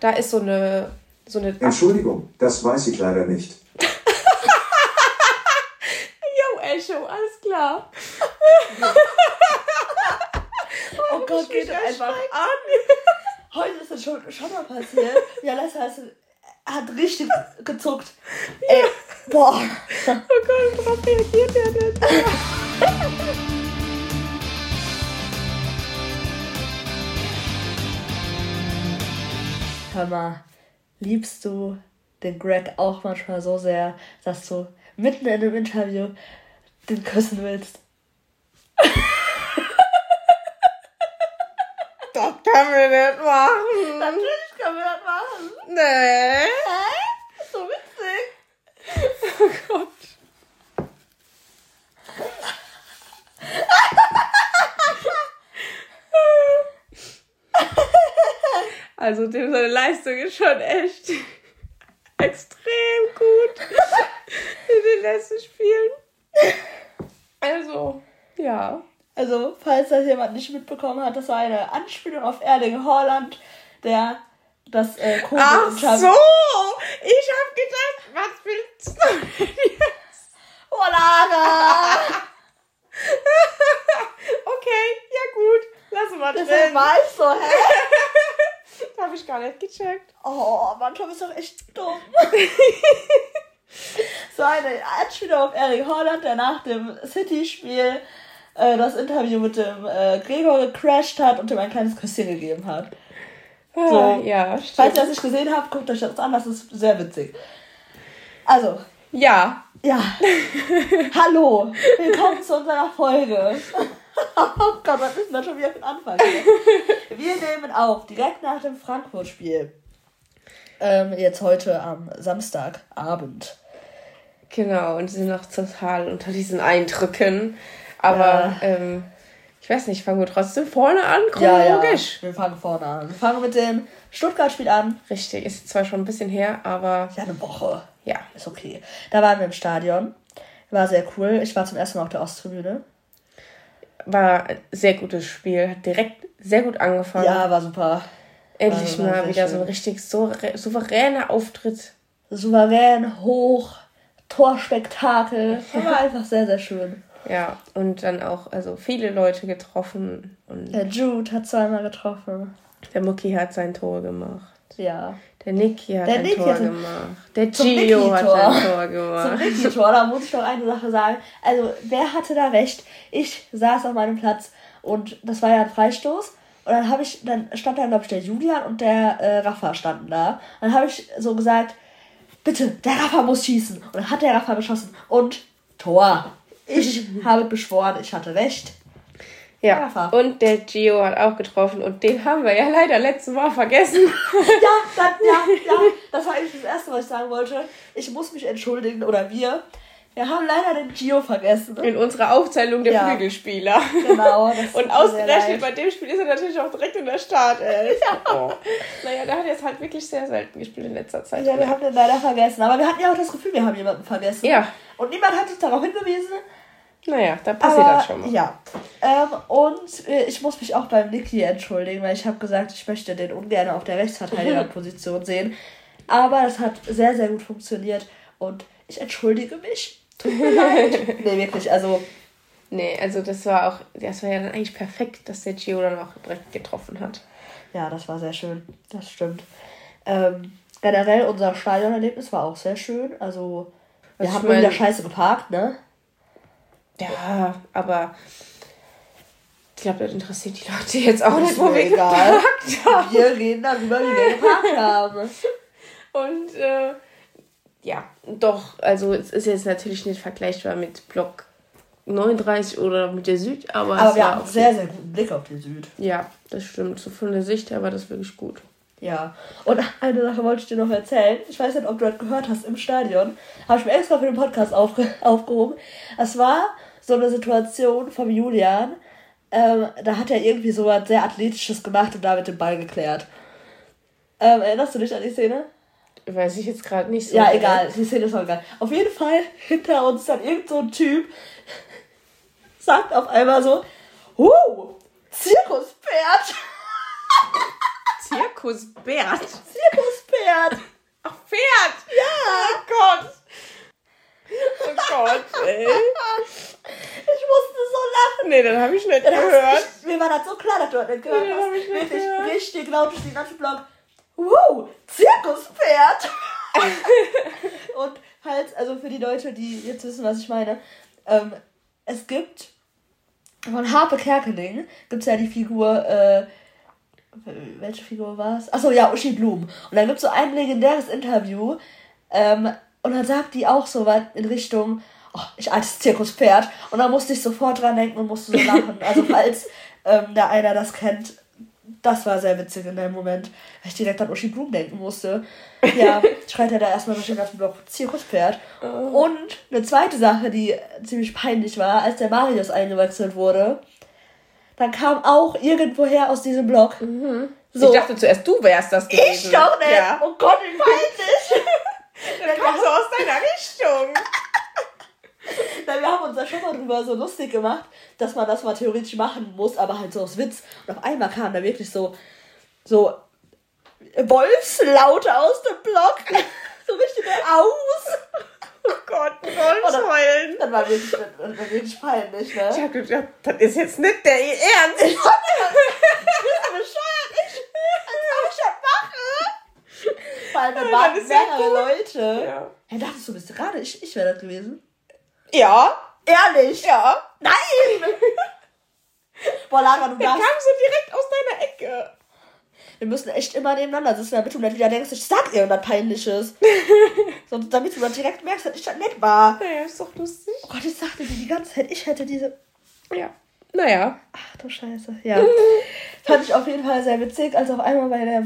Da ist so eine. So eine Entschuldigung, das weiß ich leider nicht. Yo, Echo, alles klar. Oh Gott, geht einfach an. Heute ist das schon, schon mal passiert. Ja, Lessa ist, hat richtig gezuckt. Ey, boah. Oh Gott, worauf reagiert der denn? mal, liebst du den Greg auch manchmal so sehr, dass du mitten in einem Interview den küssen willst? Das können wir nicht machen. Natürlich können wir das machen. Nee. Hä? Ist so witzig. Oh Gott. Also dem seine Leistung ist schon echt extrem gut in den letzten Spielen. Also, ja. Also, falls das jemand nicht mitbekommen hat, das war eine Anspielung auf Erling Haaland, der das äh, Covid Ach so! Ich hab gedacht, was willst du jetzt? Oh, Lara! Okay, ja gut. Lass mal drin. war ich so, hä? Hab ich gar nicht gecheckt. Oh, manchmal ist doch echt dumm. so eine Anspielung auf Erling Haaland, der nach dem City-Spiel äh, das Interview mit dem äh, Gregor gecrashed hat und ihm ein kleines Küsschen gegeben hat. So. Ah, ja, Falls stimmt. ihr das nicht gesehen habt, guckt euch das an, das ist sehr witzig. Also, Ja, ja. Hallo, willkommen zu unserer Folge. oh Gott, was ist denn da schon wieder für ein Anfang? hier? Wir nehmen auf, direkt nach dem Frankfurt-Spiel. Ähm, jetzt heute am Samstagabend. genau. Und sind noch total unter diesen Eindrücken. Aber, Ja. ähm, ich weiß nicht, fangen wir trotzdem vorne an, Ja, ja, chronologisch. wir fangen vorne an. Wir fangen mit dem Stuttgart-Spiel an. Richtig, ist zwar schon ein bisschen her, aber Ja, eine Woche. ja. Ist okay. Da waren wir im Stadion. War sehr cool. Ich war zum ersten Mal auf der Osttribüne. War ein sehr gutes Spiel. Hat direkt sehr gut angefangen. Ja, war super. Endlich war- mal wieder so schön. ein richtig so souveräner Auftritt. Souverän, hoch, Torspektakel. War einfach sehr, sehr schön. Ja, und dann auch also viele Leute getroffen. Und Der Jude hat zweimal getroffen. der Mucki hat sein Tor gemacht. Ja. Der Niki hat Der ein Niki Tor hat gemacht. Der Zum Gio hat Niki-Tor. ein Tor Zum gemacht. Ricky-Tor, da muss ich noch eine Sache sagen. Also, wer hatte da recht? Ich saß auf meinem Platz und das war ja ein Freistoß. Und dann habe ich, dann stand da, glaube ich, der Julian und der äh, Rafa standen da. Und dann habe ich so gesagt, bitte, der Rafa muss schießen. Und dann hat der Rafa geschossen. Und Tor. Ich habe beschworen, ich hatte recht. Ja, Rafa. und der Gio hat auch getroffen und den haben wir ja leider letztes Mal vergessen. Ja, dann, ja, ja. Das war eigentlich das Erste, was ich sagen wollte. Ich muss mich entschuldigen, oder wir. Wir haben leider den Gio vergessen. In unserer Aufzählung der Ja. Flügelspieler. Genau. Das Und ausgerechnet bei dem Spiel ist er natürlich auch direkt in der Startelf. Oh. Naja, der hat jetzt halt wirklich sehr selten gespielt in letzter Zeit. Ja, wir haben den leider vergessen. Aber wir hatten ja auch das Gefühl, wir haben jemanden vergessen. Ja. Und niemand hat uns darauf hingewiesen. Naja, da passiert aber, das schon mal. Ja. Ähm, und äh, ich muss mich auch beim Niki entschuldigen, weil ich habe gesagt, ich möchte den ungern auf der Rechtsverteidigerposition sehen. Aber es hat sehr, sehr gut funktioniert. Und ich entschuldige mich. Tut mir leid. nee, wirklich. Also, Nee, also das war auch, das war ja dann eigentlich perfekt, dass der Gio dann auch direkt getroffen hat. ja, das war sehr schön. Das stimmt. Ähm, generell, unser Stadionerlebnis war auch sehr schön. Also, wir Was haben ich nur wieder scheiße geparkt, ne? Ja, aber ich glaube, das interessiert die Leute jetzt auch nicht, wo wir egal. geparkt haben. Wir reden darüber, wie wir geparkt haben. Und äh, ja, doch, also es ist jetzt natürlich nicht vergleichbar mit Block 39 oder mit der Süd, aber, Aber es wir haben einen sehr, sehr guten Blick auf die Süd. Ja, das stimmt. So von der Sicht her war das wirklich gut. Ja. Und eine Sache wollte ich dir noch erzählen. Ich weiß nicht, ob du das gehört hast im Stadion. Habe ich mir extra für den Podcast aufge aufgehoben. Es war so eine Situation vom Julian. Ähm, da hat er irgendwie so was sehr Athletisches gemacht und damit den Ball geklärt. Ähm, erinnerst du dich an die Szene? Weiß ich jetzt gerade nicht so. Ja, direkt. egal. Die Szene ist auch egal. Auf jeden Fall hinter uns dann irgend so ein Typ sagt auf einmal so, uh, Zirkuspferd. Zirkusbert. Zirkuspferd. Ach, Pferd. Ja. Oh Gott. Oh Gott, ey. Ich musste so lachen. Nee, dann habe ich nicht Das- gehört. Ich, mir war das so klar, dass du das nicht gehört Nee, hast. ich nicht gehört. richtig laut durch den ganzen Block. Wow, Zirkuspferd. Und halt, also für die Leute, die jetzt wissen, was ich meine, ähm, es gibt von Harpe Kerkeling gibt es ja die Figur, äh, welche Figur war es? Achso, ja, Uschi Blum. Und dann gibt es so ein legendäres Interview, ähm, und dann sagt die auch so was in Richtung, oh, ich altes Zirkuspferd. Und dann musste ich sofort dran denken und musste so lachen. Also falls ähm, da einer das kennt, das war sehr witzig in dem Moment, weil ich direkt an Uschi Blum denken musste. Ja, schreit er da erstmal durch den ganzen Block Zirkuspferd. Und eine zweite Sache, die ziemlich peinlich war, als der Marius eingewechselt wurde, dann kam auch irgendwoher aus diesem Block. So, Ich dachte zuerst, du wärst das gewesen. ich doch nicht. Ja. Oh Gott, wie peinlich. Das kam so aus deiner Richtung. Nein, wir haben uns da schon mal drüber so lustig gemacht, dass man das mal theoretisch machen muss, aber halt so aus Witz. Und auf einmal kam da wirklich so, so Wolfslaute aus dem Block. So richtige Aus. Oh Gott, Wolfsheulen. Das war wirklich, das war wirklich peinlich, ne? Ich hab gedacht, das ist jetzt nicht der Ernst. Bist du bescheuert? Ich, als ob ich das da Ja, waren mehrere. Leute. Ja. Hey, dachtest du, bist du gerade? Ich, ich wäre das gewesen. Ja, Ehrlich? ja. Nein! Boah, Lara, du Der darfst. kam so direkt aus deiner Ecke. Wir müssen echt immer nebeneinander sitzen, damit du nicht wieder denkst, ich sag irgendwas Peinliches. Sonst, damit du dann direkt merkst, dass ich das nicht war. Naja, ist doch lustig. Oh Gott, ich sagte dir die ganze Zeit, ich hätte diese. Ja. Naja. Ach du Scheiße. Ja. Fand ich auf jeden Fall sehr witzig, als auf einmal bei der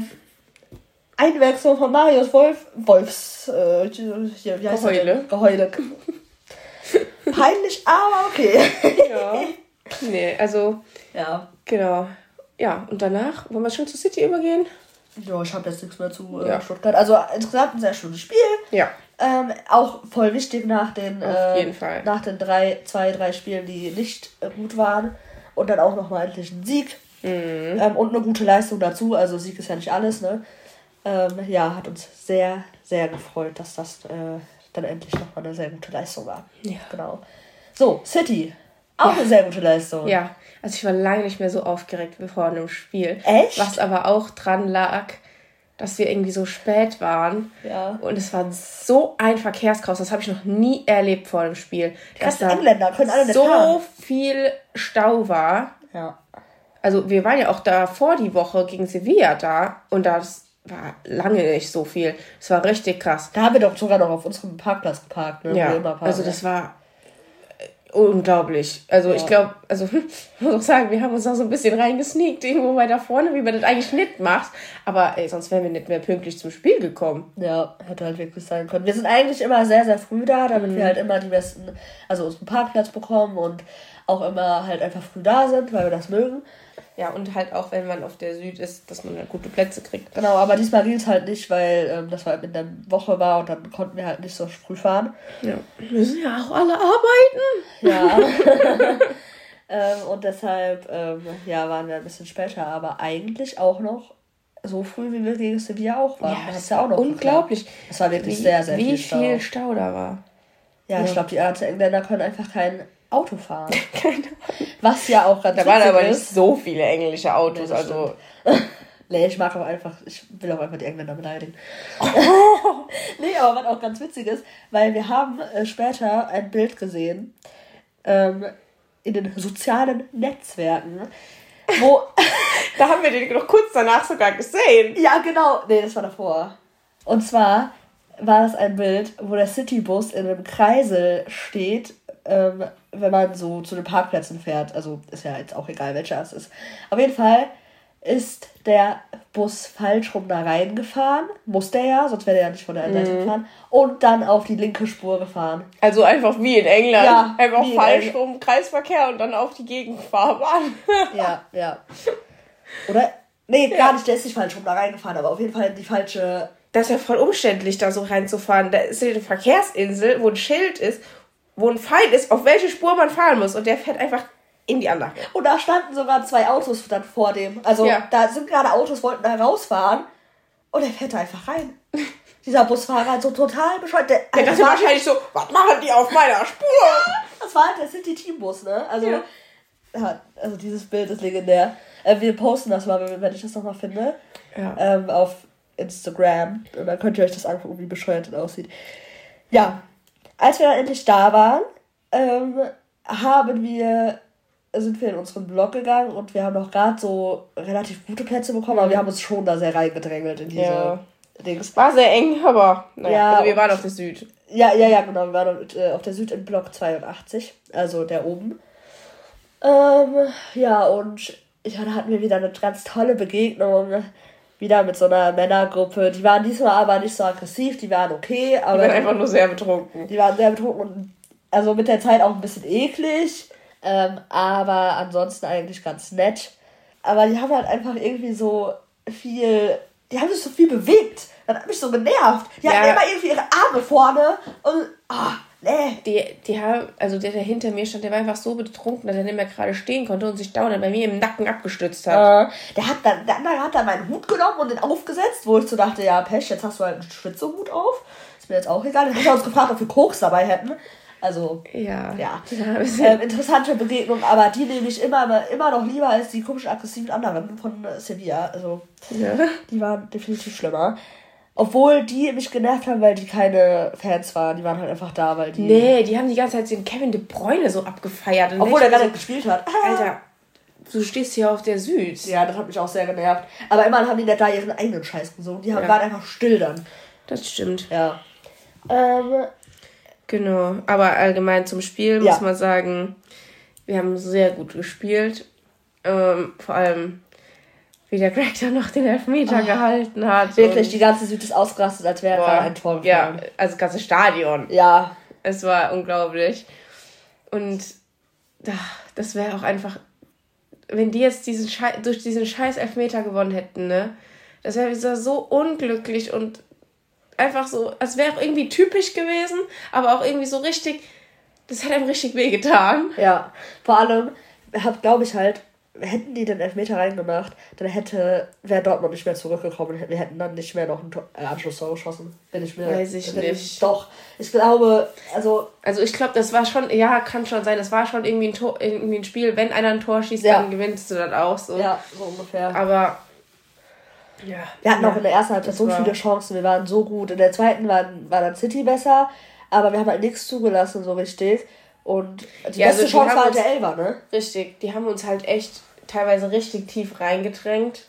Einwechslung von Marius Wolf. Wolfs. Äh, hier, wie heißt Geheule. Geheule. Peinlich, aber okay. Ja. Nee, also, Ja. genau. Ja, und danach, wollen wir schon zur City übergehen? Ja, ich habe jetzt nichts mehr zu äh, Ja. Stuttgart. Also insgesamt ein sehr schönes Spiel. Ja. Ähm, auch voll wichtig nach den, Auf äh, jeden Fall. nach den drei, zwei, drei Spielen, die nicht äh, gut waren. Und dann auch nochmal endlich ein Sieg. Mhm. Ähm, und eine gute Leistung dazu. Also Sieg ist ja nicht alles, ne? Ähm, ja, hat uns sehr, sehr gefreut, dass das äh, dann endlich nochmal eine sehr gute Leistung war. Ja. Genau. So, City. Auch eine sehr gute Leistung. Ja, also ich war lange nicht mehr so aufgeregt wie vor einem Spiel. Echt? Was aber auch dran lag, dass wir irgendwie so spät waren. Ja. Und es war so ein Verkehrschaos, das habe ich noch nie erlebt vor dem Spiel. Dass ganzen Engländer können alle nicht so fahren. viel Stau war. Ja. Also wir waren ja auch da vor die Woche gegen Sevilla da und das war lange nicht so viel. Es war richtig krass. Da haben wir doch sogar noch auf unserem Parkplatz geparkt, ne? Ja, parken. also das war äh, unglaublich. Also Ja. ich glaube, also ich muss auch sagen, wir haben uns auch so ein bisschen reingesneakt irgendwo weiter vorne, wie man das eigentlich nicht macht. Aber ey, sonst wären wir nicht mehr pünktlich zum Spiel gekommen. Ja, hätte halt wirklich sein können. Wir sind eigentlich immer sehr, sehr früh da, damit Mhm. wir halt immer die besten, also unseren Parkplatz bekommen und auch immer halt einfach früh da sind, weil wir das mögen. Ja, und halt auch, wenn man auf der Süd ist, dass man halt gute Plätze kriegt. Genau, aber diesmal ging es halt nicht, weil ähm, das halt in der Woche war und dann konnten wir halt nicht so früh fahren. Ja. Wir müssen ja auch alle arbeiten. Ja. ähm, und deshalb, ähm, ja, waren wir ein bisschen später, aber eigentlich auch noch so früh, wie wir gegen Sevilla auch waren. Da hat's ja auch noch unglaublich. geklappt. Es war wirklich Wie, sehr, sehr wie viel Stau. viel Stau da war. Ja, ich Ja. glaube, die ganzen Engländer können einfach kein Auto fahren. Was ja auch ganz Da waren aber nicht so viele englische Autos. Nee, das also Nee, ich mag auch einfach, ich will auch einfach die Engländer beleidigen. nee, aber was auch ganz witzig ist, weil wir haben äh, später ein Bild gesehen ähm, in den sozialen Netzwerken, wo, da haben wir den noch kurz danach sogar gesehen. ja genau, nee, das war davor. Und zwar war das ein Bild, wo der Citybus in einem Kreisel steht, ähm, wenn man so zu den Parkplätzen fährt. Also ist ja jetzt auch egal, welcher es ist. Auf jeden Fall ist der Bus falsch rum da reingefahren. Muss der ja, sonst wäre der ja nicht von der einen Seite gefahren. Und dann auf die linke Spur gefahren. Also einfach wie in England. Ja, einfach falsch rum, Kreisverkehr und dann auf die Gegenfahrbahn. Ja, ja. Oder? Nee, gar nicht, der ist nicht falsch rum da reingefahren, aber auf jeden Fall die falsche. Das ist ja voll umständlich, da so reinzufahren. Da ist ja eine Verkehrsinsel, wo ein Schild ist, wo ein Pfeil ist, auf welche Spur man fahren muss. Und der fährt einfach in die Anlage. Und da standen sogar zwei Autos dann vor dem. Also Ja. da sind gerade Autos, wollten da rausfahren. Und er fährt da einfach rein. Dieser Busfahrer so total bescheuert. Der, Der das, war, wahrscheinlich so, was machen die auf meiner Spur? das war halt der City Teambus, ne? Also, Ja. ja. also dieses Bild ist legendär. Äh, wir posten das mal, wenn, ich das nochmal finde. Ja. Ähm, auf Instagram. Und dann könnt ihr euch das angucken, wie bescheuert das aussieht. Ja. Als wir dann endlich da waren, ähm, haben wir sind wir in unseren Blog gegangen und wir haben noch gerade so relativ gute Plätze bekommen, aber wir haben uns schon da sehr reingedrängelt in diese Ja. Dings. War sehr eng, aber naja, Ja, also wir waren auf der Süd. Ja, ja, ja, genau. Wir waren äh, auf der Süd in Block 82, also der oben. Ähm, ja, und ja, da hatten wir wieder eine ganz tolle Begegnung. Wieder mit so einer Männergruppe. Die waren diesmal aber nicht so aggressiv, die waren okay, aber waren einfach nur sehr betrunken. die waren sehr betrunken und also mit der Zeit auch ein bisschen eklig. Ähm, aber ansonsten eigentlich ganz nett. Aber die haben halt einfach irgendwie so viel. Die haben sich so viel bewegt. Das hat mich so genervt. Die hatten Ja. immer irgendwie ihre Arme vorne und. Nee. Die, die haben, also der, der hinter mir stand, der war einfach so betrunken, dass er nicht mehr gerade stehen konnte und sich dauernd bei mir im Nacken abgestützt hat. Äh, der hat dann, der andere hat dann meinen Hut genommen und den aufgesetzt, wo ich so dachte, ja, Pech, jetzt hast du halt einen Schwitzehut auf. Ist mir jetzt auch egal. Dann hat er uns gefragt, ob wir Koks dabei hätten. Also, Ja. ja. Ähm, interessante Begegnung, aber die nehme ich immer, immer noch lieber als die komischen aggressiven anderen von äh, Sevilla. Also, ja. die waren definitiv schlimmer. Obwohl die mich genervt haben, weil die keine Fans waren. Die waren halt einfach da, weil die. Nee, die haben die ganze Zeit den Kevin de Bruyne so abgefeiert. Und Obwohl er gar so, nicht gespielt hat. Alter, du stehst hier auf der Süd. Ja, das hat mich auch sehr genervt. Aber immerhin haben die nicht da ihren eigenen Scheiß gesungen. Die haben, Ja. waren einfach still dann. Das stimmt. Ja. Ähm, Genau. Aber allgemein zum Spiel Ja. muss man sagen, wir haben sehr gut gespielt. Ähm, vor allem, wie der Greg dann noch den Elfmeter gehalten hat. Wirklich, die ganze Süd ist ausgerastet, als wäre gerade ein Tor Ja, gefallen. also das ganze Stadion. Ja. Es war unglaublich. Und ach, das wäre auch einfach, wenn die jetzt diesen Schei durch diesen scheiß Elfmeter gewonnen hätten, ne? Das wäre wieder so unglücklich und einfach so, es wäre auch irgendwie typisch gewesen, aber auch irgendwie so richtig, das hätte einem richtig wehgetan. Ja. Vor allem, glaube ich halt, hätten die den Elfmeter reingemacht, dann hätte, wäre Dortmund nicht mehr zurückgekommen. Wir hätten dann nicht mehr noch einen äh, Anschlusstor geschossen. Bin ich mir. Weiß ich nicht. Doch. Ich glaube, also, Also ich glaube, das war schon, ja, kann schon sein, das war schon irgendwie ein, Tor, irgendwie ein Spiel, wenn einer ein Tor schießt, Ja. dann gewinnst du das auch so. ja, so ungefähr. Aber, ja. Wir hatten ja. auch in der ersten Halbzeit so viele Chancen, wir waren so gut. In der zweiten waren, war dann City besser, aber wir haben halt nichts zugelassen so richtig. Und die Ja, beste also Chance war halt der Elfer, ne? Richtig, die haben uns halt echt teilweise richtig tief reingedrängt.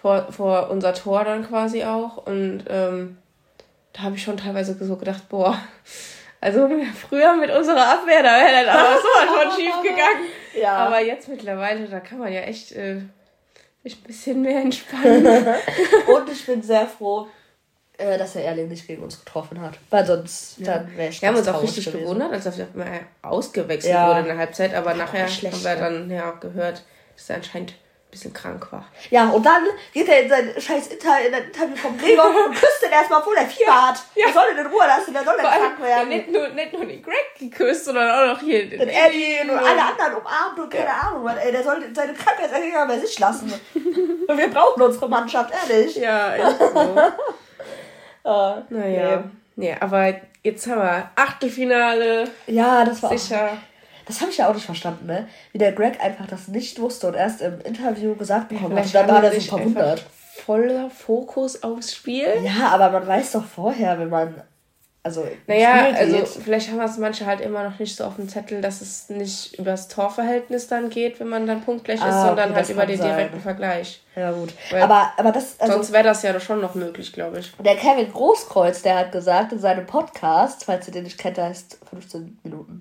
Vor, vor unser Tor dann quasi auch. Und ähm, da habe ich schon teilweise so gedacht, boah, also früher mit unserer Abwehr, da wäre dann aber so schon schief gegangen. Ja. Aber jetzt mittlerweile, da kann man ja echt äh, sich ein bisschen mehr entspannen. Und ich bin sehr froh, äh, dass der Erling nicht gegen uns getroffen hat. Weil sonst dann wäre ich Wir haben uns auch richtig gewesen. gewundert, als er mal ausgewechselt Ja. wurde in der Halbzeit, aber nachher schlecht, haben wir ja. dann ja gehört, dass er anscheinend ein bisschen krank war. Ja, und dann geht er in sein scheiß Inter in ein Interview vom Gregor und küsst den erstmal, obwohl er Fieber hat. Ja. Der soll ihn in Ruhe lassen, der soll allem, krank werden. ja, nicht, nur, nicht nur den Greg geküsst, sondern auch noch hier den Den Eddie und alle anderen umarmt und keine Ahnung, was, ey, der soll seine Krankheitserreger bei sich lassen. und wir brauchen unsere Mannschaft, ehrlich. Ja, echt so. Äh, naja. Nee, aber jetzt haben wir Achtelfinale, nee. Ja, das war auch, sicher. Das habe ich ja auch nicht verstanden, ne? Wie der Greg einfach das nicht wusste und erst im Interview gesagt bekommen hat. Dann war er sich verwundert. voller Fokus aufs Spiel. Ja, aber man weiß doch vorher, wenn man. Also. Naja, also vielleicht haben es manche halt immer noch nicht so auf dem Zettel, dass es nicht über das Torverhältnis dann geht, wenn man dann punktgleich ist, Ah, sondern okay, halt über den sein. direkten Vergleich. Ja, gut. Weil- Aber, aber das. Also, Sonst wäre das ja schon noch möglich, glaube ich. der Kevin Großkreuz, der hat gesagt in seinem Podcast, falls ihr den nicht kennt, der heißt 15 Minuten.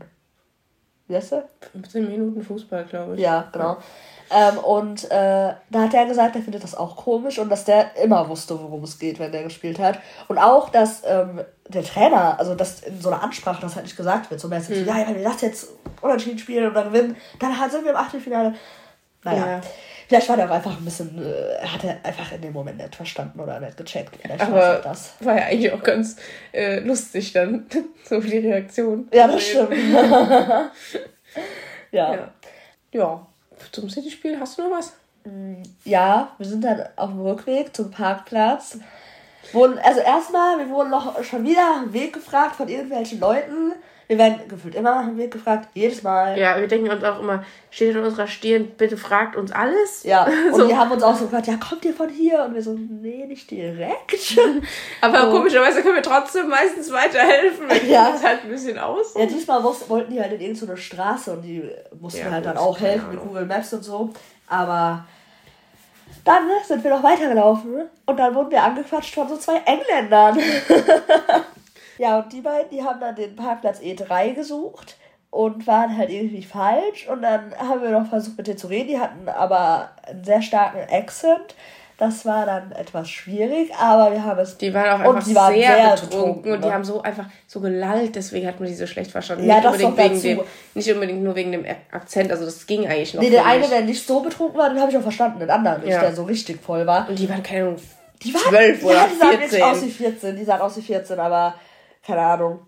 Wie heißt der? 15 Minuten Fußball, glaube ich. Ja, genau. Ähm, und äh, da hat er gesagt, er findet das auch komisch und dass der immer wusste, worum es geht, wenn der gespielt hat. Und auch, dass ähm, der Trainer, also dass in so einer Ansprache das halt nicht gesagt wird. So mäßig, Mhm. so, ja, wenn wir das jetzt unentschieden spielen oder gewinnen, dann halt sind wir im Achtelfinale. Naja. Ja. Vielleicht war der auch einfach ein bisschen, äh, hat er einfach in dem Moment nicht verstanden oder nicht gecheckt. Vielleicht war Aber auch das. war ja eigentlich auch ganz äh, lustig dann, so die Reaktion. Ja, das stimmt. ja. ja. ja, zum City-Spiel hast du noch was? Ja, wir sind dann auf dem Rückweg zum Parkplatz. Wurden, also erstmal, wir wurden noch schon wieder einen Weg gefragt von irgendwelchen Leuten. Wir werden gefühlt immer nach dem Weg gefragt, jedes Mal. Ja, wir denken uns auch immer, steht in unserer Stirn, bitte fragt uns alles. Ja, und so. die haben uns auch so gefragt, ja, kommt ihr von hier? Und wir so, nee, nicht direkt. Aber So. komischerweise können wir trotzdem meistens weiterhelfen. Wir Ja. uns halt ein bisschen aus. Ja, diesmal wollten die halt in irgendeine Straße und die mussten Ja, halt dann auch helfen mit. Google Maps und so. Aber dann sind wir noch weitergelaufen und dann wurden wir angequatscht von so zwei Engländern. ja, und die beiden, die haben dann den Parkplatz E3 gesucht und waren halt irgendwie falsch. Und dann haben wir noch versucht mit denen zu reden. Die hatten aber einen sehr starken Accent. Das war dann etwas schwierig, aber wir haben es. Die waren auch und einfach waren sehr, sehr betrunken, betrunken, und die ne? haben so einfach so gelallt, deswegen hat man die so schlecht verstanden. Ja, nicht, das unbedingt wegen dem, nicht unbedingt nur wegen dem Akzent, also das ging eigentlich noch. Nee, der eine, der nicht so betrunken war, den habe ich auch verstanden. Den anderen nicht, Ja. der so richtig voll war. Und die waren, keine Ahnung, Die waren, 12 oder ja, die sahen wirklich 14. aus wie 14. Die sahen aus wie 14, aber keine Ahnung.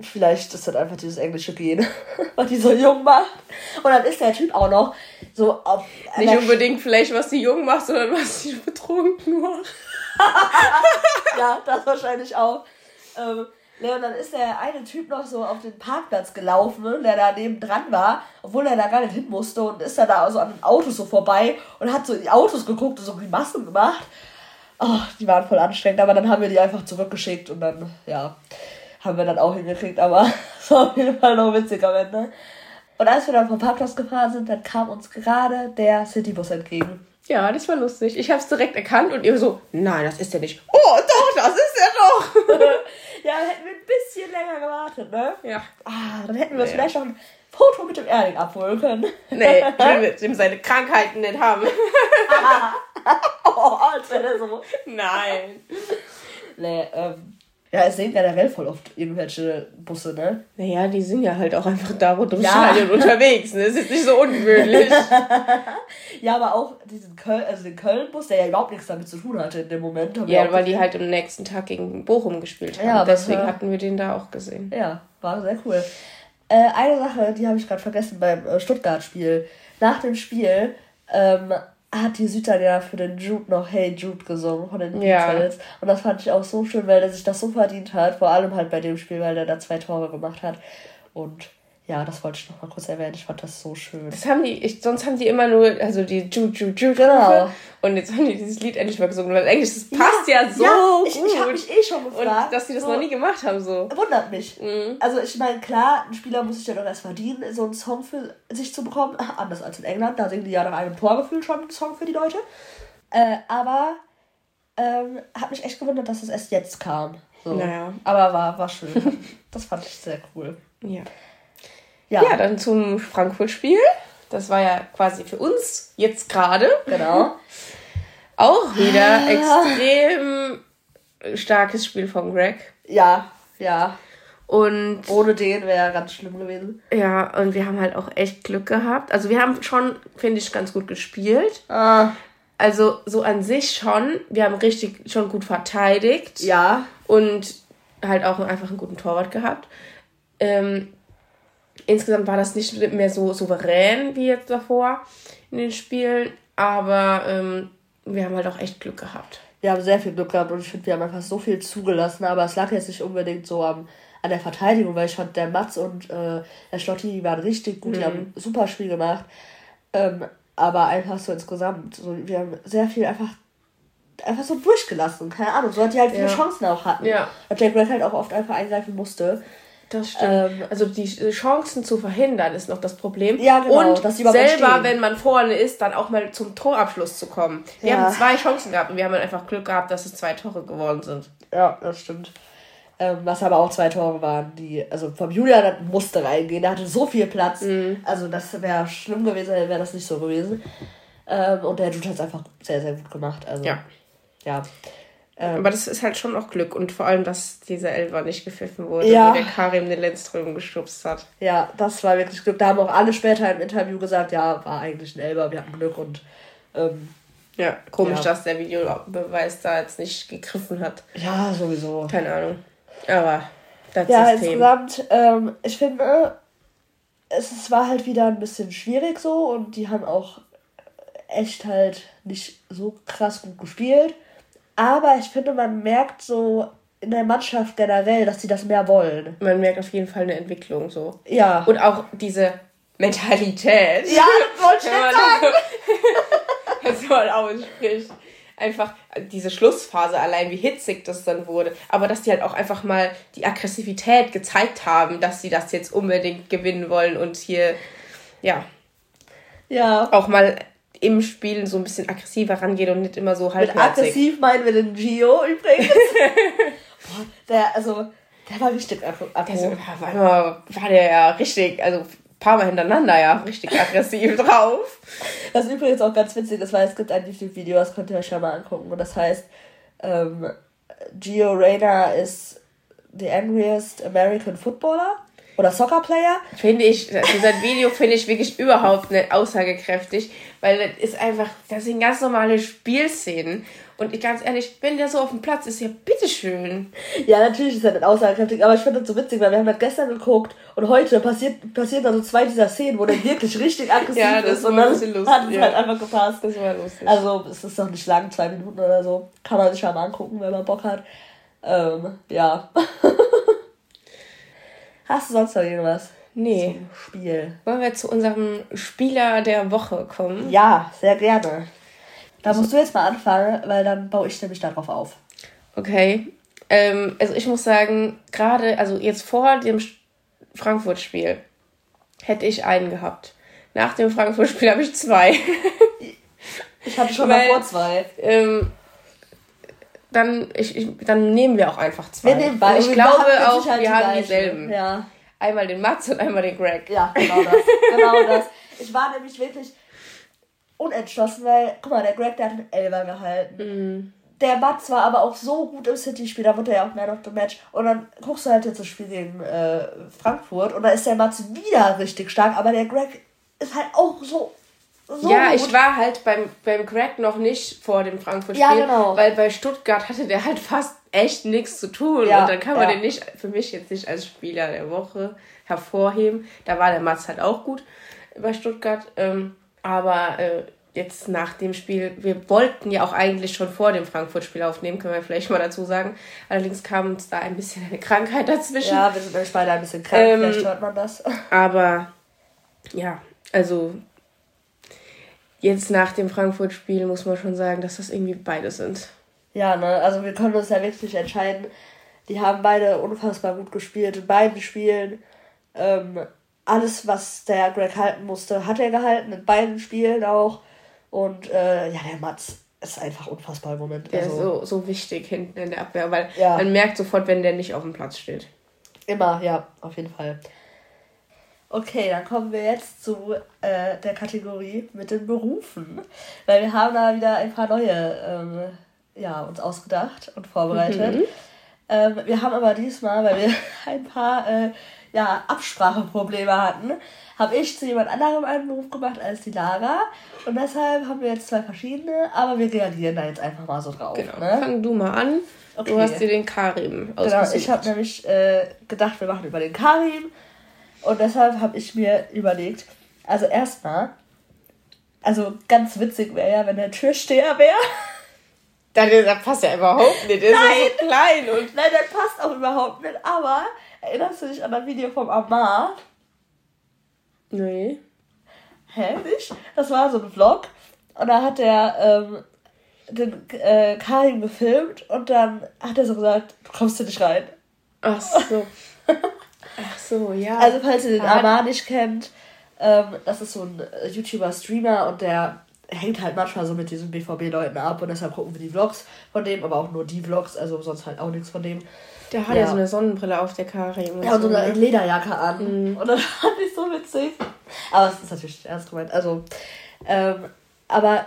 Vielleicht ist das einfach dieses englische Gen, was die so jung macht. Und dann ist der Typ auch noch so auf. Nicht unbedingt vielleicht, was die jung macht, sondern was die betrunken macht. Ja, das wahrscheinlich auch. Ähm, ja, und dann ist der eine Typ noch so auf den Parkplatz gelaufen, ne, der da neben dran war, obwohl er da gar nicht hin musste und ist dann da so an den Autos so vorbei und hat so in die Autos geguckt und so Grimassen gemacht. Oh, die waren voll anstrengend, aber dann haben wir die einfach zurückgeschickt und dann, ja, haben wir dann auch hingekriegt, aber es war auf jeden Fall noch witzig am Ende. Und als wir dann vom Parkplatz gefahren sind, dann kam uns gerade der Citybus entgegen. Ja, das war lustig. Ich habe es direkt erkannt und ihr so, nein, das ist der nicht. Oh, doch, das ist er doch. Ja, dann hätten wir ein bisschen länger gewartet, ne? ja. Ah, dann hätten wir uns Ja. vielleicht noch ein Foto mit dem Erling abholen können. Nee, ich will mit ihm seine Krankheiten nicht haben. oh, als wäre so. Nein. Nee, ähm. Ja, es sehen generell voll oft irgendwelche Busse, ne? Naja, die sind ja halt auch einfach da rund ums Ja. Stadion unterwegs. Ne? Das ist nicht so ungewöhnlich. Ja, aber auch diesen Köln, also den Köln-Bus, der ja überhaupt nichts damit zu tun hatte in dem Moment. ja, weil die halt am nächsten Tag gegen Bochum gespielt haben. Ja, Deswegen es war- hatten wir den da auch gesehen. Ja, war sehr cool. Äh, eine Sache, die habe ich gerade vergessen beim äh, Stuttgart-Spiel. Nach dem Spiel ähm, hat die Südtanja für den Jude noch Hey Jude gesungen von den Ja. Beatles. Und das fand ich auch so schön, weil er sich das so verdient hat. Vor allem halt bei dem Spiel, weil er da zwei Tore gemacht hat. Und ja, das wollte ich noch mal kurz erwähnen. Ich fand das so schön. Das haben die, ich, sonst haben die immer nur, also die Jude, Jude, Jude. Genau. Und jetzt haben die dieses Lied endlich mal gesungen, weil Englisch, das passt ja, so ja, ich, gut. ich habe mich eh schon und gefragt. dass die das so, noch nie gemacht haben, so. Wundert mich. Mhm. Also ich meine, klar, ein Spieler muss sich ja doch erst verdienen, so einen Song für sich zu bekommen. Anders als in England, da singen die ja nach einem Torgefühl schon einen Song für die Leute. Äh, aber ähm, hat mich echt gewundert, dass es erst jetzt kam. So. Naja. Aber war, war schön. Das fand ich sehr cool. Ja. Ja, Ja, dann zum Frankfurt-Spiel. Das war ja quasi für uns jetzt gerade genau. auch wieder Ah. extrem starkes Spiel von Greg. Ja, ja. Und Ohne den wäre ganz schlimm gewesen. ja, und wir haben halt auch echt Glück gehabt. Also wir haben schon, finde ich, ganz gut gespielt. Ah, Also so an sich schon. Wir haben richtig schon gut verteidigt. ja. Und halt auch einfach einen guten Torwart gehabt. Ähm, insgesamt war das nicht mehr so souverän wie jetzt davor in den Spielen. Aber ähm, wir haben halt auch echt Glück gehabt. Wir haben sehr viel Glück gehabt und ich finde, wir haben einfach so viel zugelassen, aber es lag jetzt nicht unbedingt so am, an der Verteidigung, weil ich fand, der Mats und äh, der Schlotti, die waren richtig gut, die haben ein super Spiel gemacht. Ähm, aber einfach so insgesamt, so, wir haben sehr viel einfach, einfach so durchgelassen, keine Ahnung, so dass die halt viele Ja. Chancen auch hatten. Ja. Und Jack Red halt auch oft einfach eingreifen musste. Das stimmt. Ähm, also die Chancen zu verhindern ist noch das Problem. Ja, genau, Und selber, entstehen. wenn man vorne ist, dann auch mal zum Torabschluss zu kommen. Wir Ja. haben zwei Chancen gehabt und wir haben einfach Glück gehabt, dass es zwei Tore geworden sind. Ja, das stimmt. Ähm, was aber auch zwei Tore waren, die, also vom Julian musste reingehen, der hatte so viel Platz. Mhm. Also das wäre schlimm gewesen, wäre das nicht so gewesen. Ähm, und der Jude hat es einfach sehr, sehr gut gemacht. Also, Ja. Ja. Aber das ist halt schon noch Glück und vor allem, dass dieser Elfer nicht gepfiffen wurde, Ja. wo der Karim den Lenzström geschubst hat. Ja, das war wirklich Glück. Da haben auch alle später im Interview gesagt, ja, war eigentlich ein Elber, wir hatten Glück und ähm, Ja, komisch, Ja. dass der Videobeweis da jetzt nicht gegriffen hat. ja, sowieso. Keine Ahnung. Aber das Ja, System. insgesamt, ähm, ich finde, es, es war halt wieder ein bisschen schwierig so und die haben auch echt halt nicht so krass gut gespielt. Aber ich finde, man merkt so in der Mannschaft generell, dass sie das mehr wollen. Man merkt auf jeden Fall eine Entwicklung so. Ja. Und auch diese Mentalität. Ja, das wollte ich nicht sagen. Das mal ausspricht. Einfach diese Schlussphase allein, wie hitzig das dann wurde. Aber dass die halt auch einfach mal die Aggressivität gezeigt haben, dass sie das jetzt unbedingt gewinnen wollen und hier, ja. Ja. Auch mal im Spiel so ein bisschen aggressiver rangehen und nicht immer so halbherzig. Mit aggressiv meinen wir den Gio übrigens. Boah, der, also, der war richtig aggressiv. war, war der ja richtig, also ein paar Mal hintereinander ja richtig aggressiv drauf. Das ist übrigens auch ganz witzig ist, weil es gibt ein YouTube-Video, das könnt ihr euch ja mal angucken. Und das heißt, ähm, Gio Reyna ist the angriest American Footballer oder Soccer Player. Finde ich, sein Video finde ich wirklich überhaupt nicht aussagekräftig, weil das ist einfach, das sind ganz normale Spielszenen. Und ich ganz ehrlich, wenn der so auf dem Platz ist, ja bitteschön. Ja, natürlich ist er nicht aussagekräftig, aber ich finde das so witzig, weil wir haben das gestern geguckt und heute passiert, passiert also zwei dieser Szenen, wo der wirklich richtig aggressiv ja, das ist. Und dann lustig, hat es ja. halt einfach gepasst. Das war lustig. Also es ist doch nicht lang, zwei Minuten oder so. Kann man sich ja mal angucken, wenn man Bock hat. Ähm, ja. Hast du sonst noch irgendwas? Nee. Zum Spiel. Wollen wir zu unserem Spieler der Woche kommen? Ja, sehr gerne. Da musst du jetzt mal anfangen, weil dann baue ich nämlich darauf auf. Okay. Ähm, also ich muss sagen, gerade, also jetzt vor dem Frankfurt-Spiel hätte ich einen gehabt. Nach dem Frankfurt-Spiel habe ich zwei. ich hatte schon mal vor zwei. Ähm, dann, ich, ich, dann nehmen wir auch einfach zwei. Wir nehmen beide. Ich glaube auch, wir haben dieselben. Ja. Einmal den Mats und einmal den Greg. Ja, genau das. genau das. Ich war nämlich wirklich unentschlossen, weil, guck mal, der Greg, der hat einen Elber gehalten. Mhm. Der Mats war aber auch so gut im City-Spiel, da wurde er ja auch Man of the Match. Und dann guckst du halt jetzt das Spiel gegen äh, Frankfurt und da ist der Mats wieder richtig stark, aber der Greg ist halt auch so so ja, gut. ich war halt beim, beim Crack noch nicht vor dem Frankfurt-Spiel, ja, genau. weil bei Stuttgart hatte der halt fast echt nichts zu tun ja, und dann kann man ja. den nicht, für mich jetzt nicht als Spieler der Woche hervorheben. Da war der Mats halt auch gut bei Stuttgart, ähm, aber äh, jetzt nach dem Spiel, wir wollten ja auch eigentlich schon vor dem Frankfurt-Spiel aufnehmen, können wir vielleicht mal dazu sagen. Allerdings kam uns da ein bisschen eine Krankheit dazwischen. Ja, wir sind beide ein bisschen krank, ähm, vielleicht hört man das. Aber ja, also jetzt nach dem Frankfurt-Spiel muss man schon sagen, dass das irgendwie beide sind. Ja, ne, also wir können uns ja wirklich entscheiden. Die haben beide unfassbar gut gespielt in beiden Spielen. Ähm, alles, was der Greg halten musste, hat er gehalten, in beiden Spielen auch. Und äh, ja, der Mats ist einfach unfassbar im Moment. Der also, ist so, so wichtig hinten in der Abwehr, weil ja. man merkt sofort, wenn der nicht auf dem Platz steht. Immer, ja, auf jeden Fall. Okay, dann kommen wir jetzt zu äh, der Kategorie mit den Berufen. Weil wir haben da wieder ein paar neue ähm, ja, uns ausgedacht und vorbereitet. Mhm. Ähm, wir haben aber diesmal, weil wir ein paar äh, ja, Abspracheprobleme hatten, habe ich zu jemand anderem einen Beruf gemacht als die Lara. Und deshalb haben wir jetzt zwei verschiedene, aber wir reagieren da jetzt einfach mal so drauf. Genau. Ne? Fang du mal an. Okay. Du hast dir den Karim ausgesucht. Genau, ich habe nämlich äh, gedacht, wir machen über den Karim. Und deshalb habe ich mir überlegt, also erstmal, also ganz witzig wäre ja, wenn der Türsteher wäre. Das passt ja überhaupt nicht. Der ist ja so klein. Und Nein, der passt auch überhaupt nicht. Aber erinnerst du dich an das Video vom Amar? Nee. Hä, nicht? Das war so ein Vlog. Und da hat er ähm, den äh, Karim gefilmt und dann hat er so gesagt, du kommst hier nicht rein. Ach so. So, ja. Also falls ihr den Amar nicht kennt, ähm, das ist so ein äh, YouTuber-Streamer und der hängt halt manchmal so mit diesen BVB-Leuten ab und deshalb gucken wir die Vlogs von dem, aber auch nur die Vlogs, also sonst halt auch nichts von dem. Der hat ja, ja so eine Sonnenbrille auf der Karim. Ja, und so eine ne? Lederjacke an. Mhm. Und das fand ich so witzig. Aber es ist natürlich ernst gemeint. Also, ähm, aber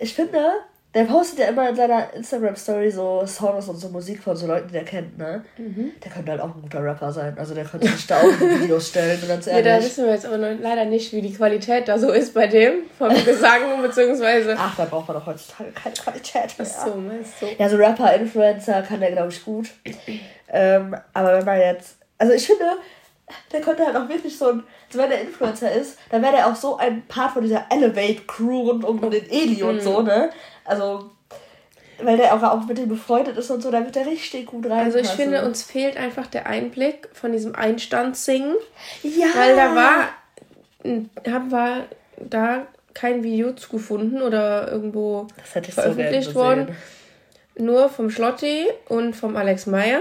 ich finde, der postet ja immer in seiner Instagram-Story so Songs und so Musik von so Leuten, die er kennt, ne? Mhm. Der könnte halt auch ein guter Rapper sein. Also der könnte sich da auch Videos stellen, ganz ehrlich. Ja, da wissen wir jetzt aber leider nicht, wie die Qualität da so ist bei dem, vom Gesang, beziehungsweise... Ach, da braucht man doch heutzutage keine Qualität mehr. Ach so, meinst du? Ja, so Rapper, Influencer kann der, glaube ich, gut. ähm, aber wenn man jetzt... Also ich finde, der könnte halt auch wirklich so ein, also wenn der Influencer ist, dann wäre der auch so ein Part von dieser Elevate-Crew rund um den Eli und Mhm. so, ne? Also, weil der auch, auch mit dem befreundet ist und so, da wird der richtig gut rein. Also ich finde, uns fehlt einfach der Einblick von diesem Einstandssingen. Ja. Weil da war, haben wir da kein Video zu gefunden oder irgendwo Das hätte ich so veröffentlicht gern worden. Nur vom Schlotti und vom Alex Meyer.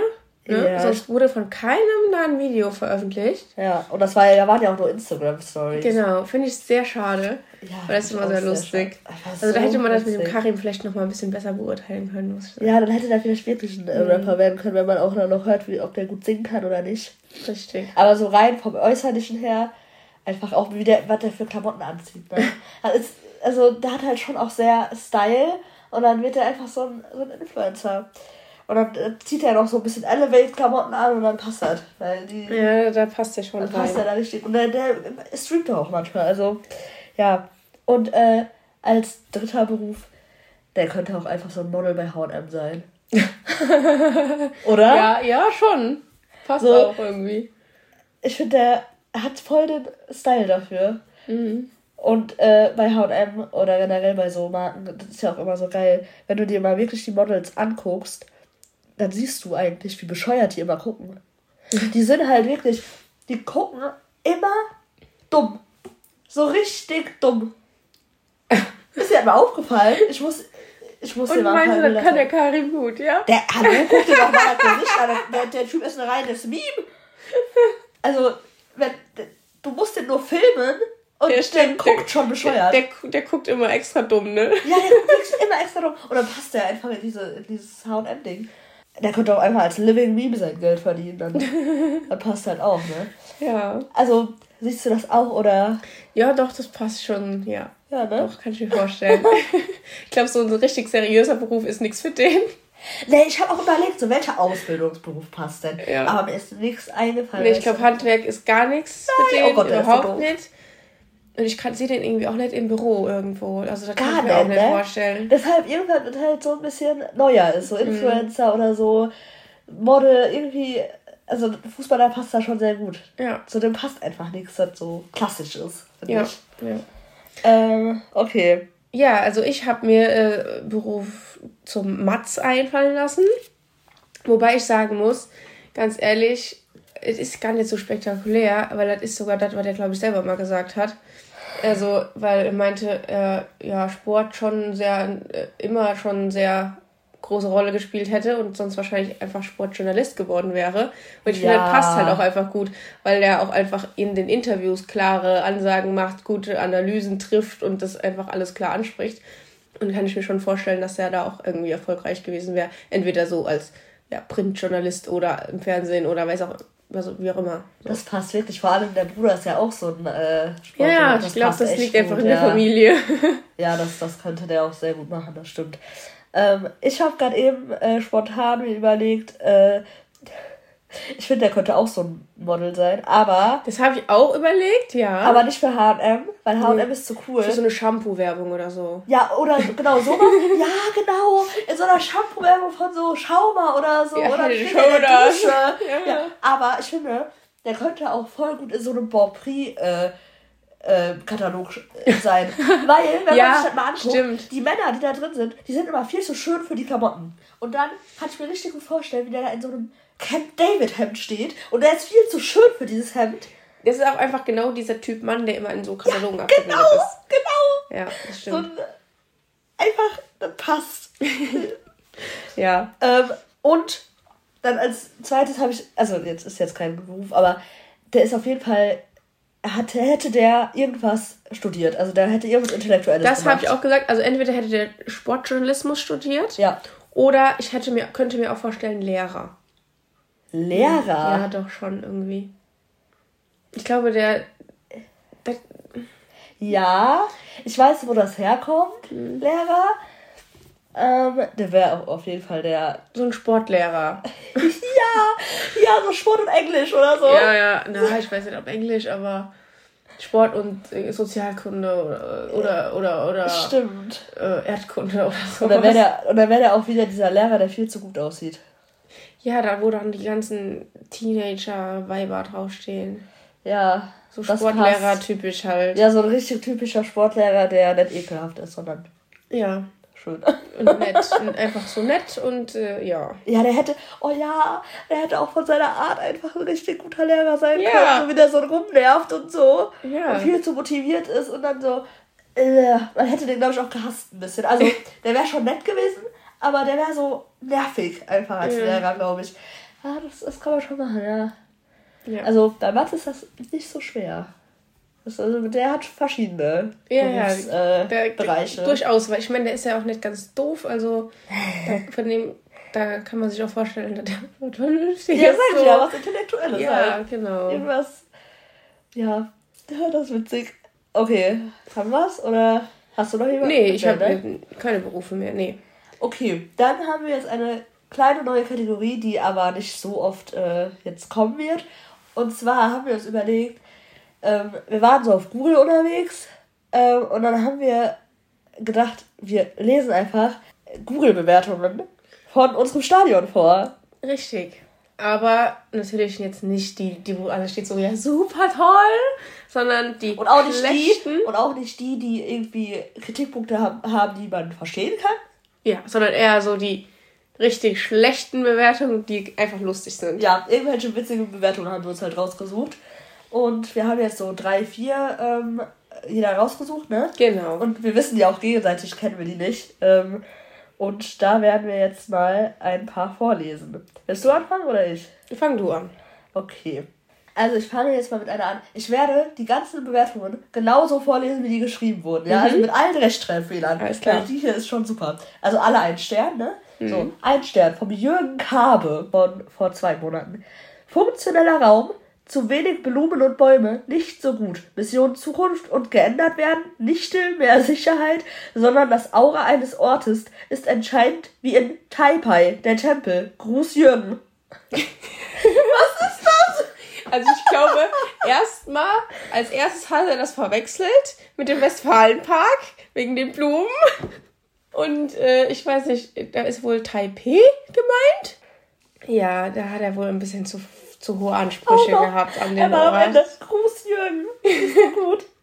Ne? Ja. Sonst wurde von keinem da ein Video veröffentlicht. Ja, und das war ja, da waren ja auch nur Instagram-Stories. Genau, finde ich sehr schade. Ja, weil das ist immer sehr sehr lustig. Aber Also da so hätte man das mit dem. Karim vielleicht noch mal ein bisschen besser beurteilen können, muss ich sagen. Ja, dann hätte der vielleicht wirklich ein äh, Rapper werden können, wenn man auch dann noch hört, wie, ob der gut singen kann oder nicht. Richtig. Aber so rein vom Äußerlichen her, einfach auch wie der, was der für Klamotten anzieht. Ne? Ist, also der hat halt schon auch sehr Style und dann wird er einfach so ein, so ein Influencer. Und dann äh, zieht er noch so ein bisschen Elevate-Klamotten an und dann passt das. Weil die, Ja, da passt er schon dann passt er rein. da richtig. Und der, der streamt auch manchmal. Also, ja. Und äh, als dritter Beruf, der könnte auch einfach so ein Model bei HM sein. Oder? Ja, ja, schon. Passt So. auch irgendwie. Ich finde, der hat voll den Style dafür. Mhm. Und äh, bei HM oder generell bei so Marken, das ist ja auch immer so geil, wenn du dir mal wirklich die Models anguckst, dann siehst du eigentlich, wie bescheuert die immer gucken. Die sind halt wirklich, die gucken immer dumm. So richtig dumm. Ist dir mal aufgefallen? Ich muss, ich muss dir Und meinst du, das kann der. Karim gut, ja? Der, hallo, guck dir doch mal das Gesicht an. Der, der Typ ist ein reines Meme. Also, wenn, du musst den nur filmen und Ja, der stimmt. guckt Der- schon bescheuert. Der, der, der guckt immer extra dumm, ne? ja, der guckt immer extra dumm. Und dann passt der einfach in, diese, in dieses H&M-Ding. Der könnte auch einfach als Living Meme sein Geld verdienen. Dann, dann passt halt auch, ne? Ja. Also, siehst du das auch oder? Ja, doch, das passt schon, ja. Ja, ne? Doch, kann ich mir vorstellen. ich glaube, so ein richtig seriöser Beruf ist nichts für den. Nee, ich habe auch überlegt, so welcher Ausbildungsberuf passt denn? Ja. Aber mir ist nichts eingefallen. Nee, ich glaube? Handwerk ist gar nichts für Nein, den, oh Gott, so überhaupt doof. nicht. Und ich sehe den irgendwie auch nicht im Büro irgendwo. Also, das kann Gar ich mir auch nicht, nicht ne? vorstellen. Deshalb irgendwann wird halt so ein bisschen neuer ist, so Mhm. Influencer oder so, Model, irgendwie, also Fußballer passt da schon sehr gut. Ja. Zu dem passt einfach nichts, das so klassisch ist. Ja. ich. Ja. Ähm, okay. Ja, also ich habe mir äh, Beruf zum Matz einfallen lassen. Wobei ich sagen muss, ganz ehrlich, es ist gar nicht so spektakulär, weil das ist sogar das, was er, glaube ich, selber mal gesagt hat. Also, weil er meinte, äh, ja, Sport schon sehr, äh, immer schon sehr große Rolle gespielt hätte und sonst wahrscheinlich einfach Sportjournalist geworden wäre. Und ich finde, Ja. das passt halt auch einfach gut, weil der auch einfach in den Interviews klare Ansagen macht, gute Analysen trifft und das einfach alles klar anspricht. Und kann ich mir schon vorstellen, dass er da auch irgendwie erfolgreich gewesen wäre. Entweder so als ja, Printjournalist oder im Fernsehen oder weiß auch, also wie auch immer. Das passt wirklich. Vor allem der Bruder ist ja auch so ein äh, Ja, Sportler. ja, Das ich glaube, das liegt einfach gut, in der ja. Familie. Ja, das, das könnte der auch sehr gut machen, das stimmt. Ähm, ich habe gerade eben äh, spontan mir überlegt, äh, ich finde, der könnte auch so ein Model sein, aber, Das habe ich auch überlegt, ja. aber nicht für H&M, weil H&M ist zu cool. für so eine Shampoo-Werbung oder so. Ja, oder genau so. ja, genau. In so einer Shampoo-Werbung von so Schauma oder so. Ja, oder Shoulders. Dusche. Ja. Ja. aber ich finde, der könnte auch voll gut in so einem Bon Prix äh, äh, Katalog sein. Weil, wenn Ja, man sich das mal anguckt, stimmt. die Männer, die da drin sind, die sind immer viel zu schön für die Klamotten. Und dann kann ich mir richtig gut vorstellen, wie der da in so einem Camp David Hemd steht. Und der ist viel zu schön für dieses Hemd. Das ist auch einfach genau dieser Typ Mann, der immer in so Katalogen abgebildet Genau, ist. genau. Ja, das So stimmt. ein, einfach, das passt. Ja. Ähm, und dann als zweites habe ich, also jetzt ist jetzt kein Beruf, aber der ist auf jeden Fall, hatte, hätte der irgendwas studiert. Also der hätte irgendwas Intellektuelles Das gemacht. habe ich auch gesagt. Also entweder hätte der Sportjournalismus studiert Ja. oder ich hätte mir, könnte mir auch vorstellen, Lehrer. Lehrer. Ja, doch schon irgendwie. Ich glaube, der, der Ja, ich weiß, wo das herkommt, Mhm. Lehrer. Ähm, der wäre auch auf jeden Fall der. so ein Sportlehrer. Ja, ja, so Sport und Englisch oder so. Ja, ja, na, ich weiß nicht, ob Englisch, aber Sport und äh, Sozialkunde oder oder oder, oder Stimmt. äh, Erdkunde oder so. Und dann wäre der, und dann wär der auch wieder dieser Lehrer, der viel zu gut aussieht. Ja, da wo dann die ganzen Teenager-Weiber draufstehen. Ja. So das Sportlehrer passt. typisch halt. Ja, so ein richtig typischer Sportlehrer, der nicht ekelhaft ist, sondern Ja. schön. Und nett. und einfach so nett und äh, ja. Ja, der hätte, oh ja, der hätte auch von seiner Art einfach ein richtig guter Lehrer sein Ja. können, so wie der so rumnervt und so. Ja. Und viel zu motiviert ist und dann so, äh, man hätte den, glaube ich, auch gehasst ein bisschen. Also, der wäre schon nett gewesen, aber der wäre so nervig einfach als Ja. Lehrer, glaube ich. Ja, das, das kann man schon machen, ja. Ja. Also, bei Mathe ist das nicht so schwer. Das, also, der hat verschiedene Ja, ja, Berufs, äh, der, Bereiche. Durchaus, weil ich meine, der ist ja auch nicht ganz doof, also da, von dem, da kann man sich auch vorstellen, dass der Ja, sag so. ja, was Intellektuelles Ja, halt. genau. Irgendwas. Ja, ja, das ist witzig. Okay, haben wir's? Oder hast du noch jemanden? Nee, ich Ja, habe ne? keine Berufe mehr, nee. Okay, dann haben wir jetzt eine kleine neue Kategorie, die aber nicht so oft äh, jetzt kommen wird. Und zwar haben wir uns überlegt, ähm, wir waren so auf Google unterwegs ähm, und dann haben wir gedacht, wir lesen einfach Google-Bewertungen von unserem Stadion vor. Richtig. Aber natürlich jetzt nicht die, die wo alles steht so, ja, super toll, sondern die Und auch nicht schlechten. die, und auch nicht die, die irgendwie Kritikpunkte haben, haben, die man verstehen kann. Ja, sondern eher so die richtig schlechten Bewertungen, die einfach lustig sind. Ja, irgendwelche witzigen Bewertungen haben wir uns halt rausgesucht. Und wir haben jetzt so drei, vier ähm, jeder rausgesucht, ne? Genau. Und wir wissen ja auch gegenseitig, kennen wir die nicht. Ähm, und da werden wir jetzt mal ein paar vorlesen. Willst du anfangen oder ich? Fang du an. Okay. Also ich fange jetzt mal mit einer an. Ich werde die ganzen Bewertungen genauso vorlesen, wie die geschrieben wurden. Ja, also mit allen Rechtschreibfehlern. Alles klar. Weil Die hier ist schon super. Also alle ein Stern, ne? So, ein Stern vom Jürgen Kabe von vor zwei Monaten. Funktioneller Raum, zu wenig Blumen und Bäume, nicht so gut. Mission Zukunft und geändert werden, nicht mehr Sicherheit, sondern das Aura eines Ortes ist entscheidend wie in Taipei, der Tempel. Gruß Jürgen. Also ich glaube, erstmal, als erstes hat er das verwechselt mit dem Westfalenpark wegen den Blumen. Und äh, ich weiß nicht, da ist wohl Taipei gemeint. Ja, da hat er wohl ein bisschen zu, zu hohe Ansprüche Oh, gehabt an den am Ort. Ende Gruß Jürgen. Ist so gut.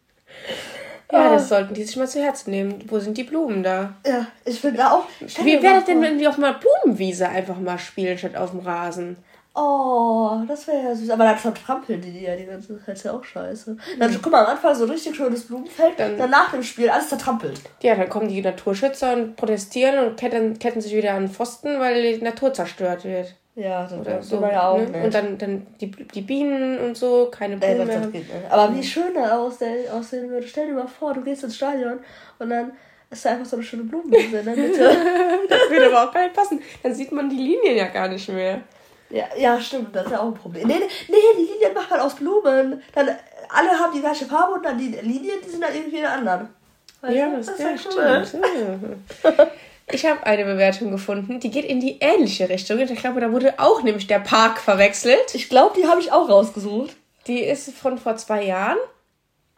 Ja, das sollten die sich mal zu Herzen nehmen. Wo sind die Blumen da? Ja, ich finde auch. Wie wäre das denn, wenn wir auf einer Blumenwiese einfach mal spielen, statt auf dem Rasen? Oh, das wäre ja süß. Aber dann vertrampeln die die ja die ganze Zeit. ist ja auch scheiße. Dann, guck mal, am Anfang so ein richtig schönes Blumenfeld. Dann- Dann, nach dem Spiel alles zertrampelt. Ja, dann kommen die Naturschützer und protestieren und ketten, ketten sich wieder an den Pfosten, weil die Natur zerstört wird. Ja, das Oder so, ja auch ne? Und dann, dann die, die Bienen und so, keine Ey, Blumen das, mehr. das geht nicht. Aber wie schön das aussehen, aussehen würde. Stell dir mal vor, du gehst ins Stadion und dann ist da einfach so eine schöne Blumenwiese in der Mitte. Das würde aber auch gar nicht passen. Dann sieht man die Linien ja gar nicht mehr. Ja, ja, stimmt, das ist ja auch ein Problem. Nee, nee, die Linien macht man aus Blumen. Dann alle haben die gleiche Farbe und dann die Linien, die sind dann irgendwie in der anderen. Weißt Ja, du? das, ist ja, cool. stimmt. Ich habe eine Bewertung gefunden, die geht in die ähnliche Richtung. Ich glaube, da wurde auch nämlich der Park verwechselt. Ich glaube, die habe ich auch rausgesucht. Die ist von vor zwei Jahren.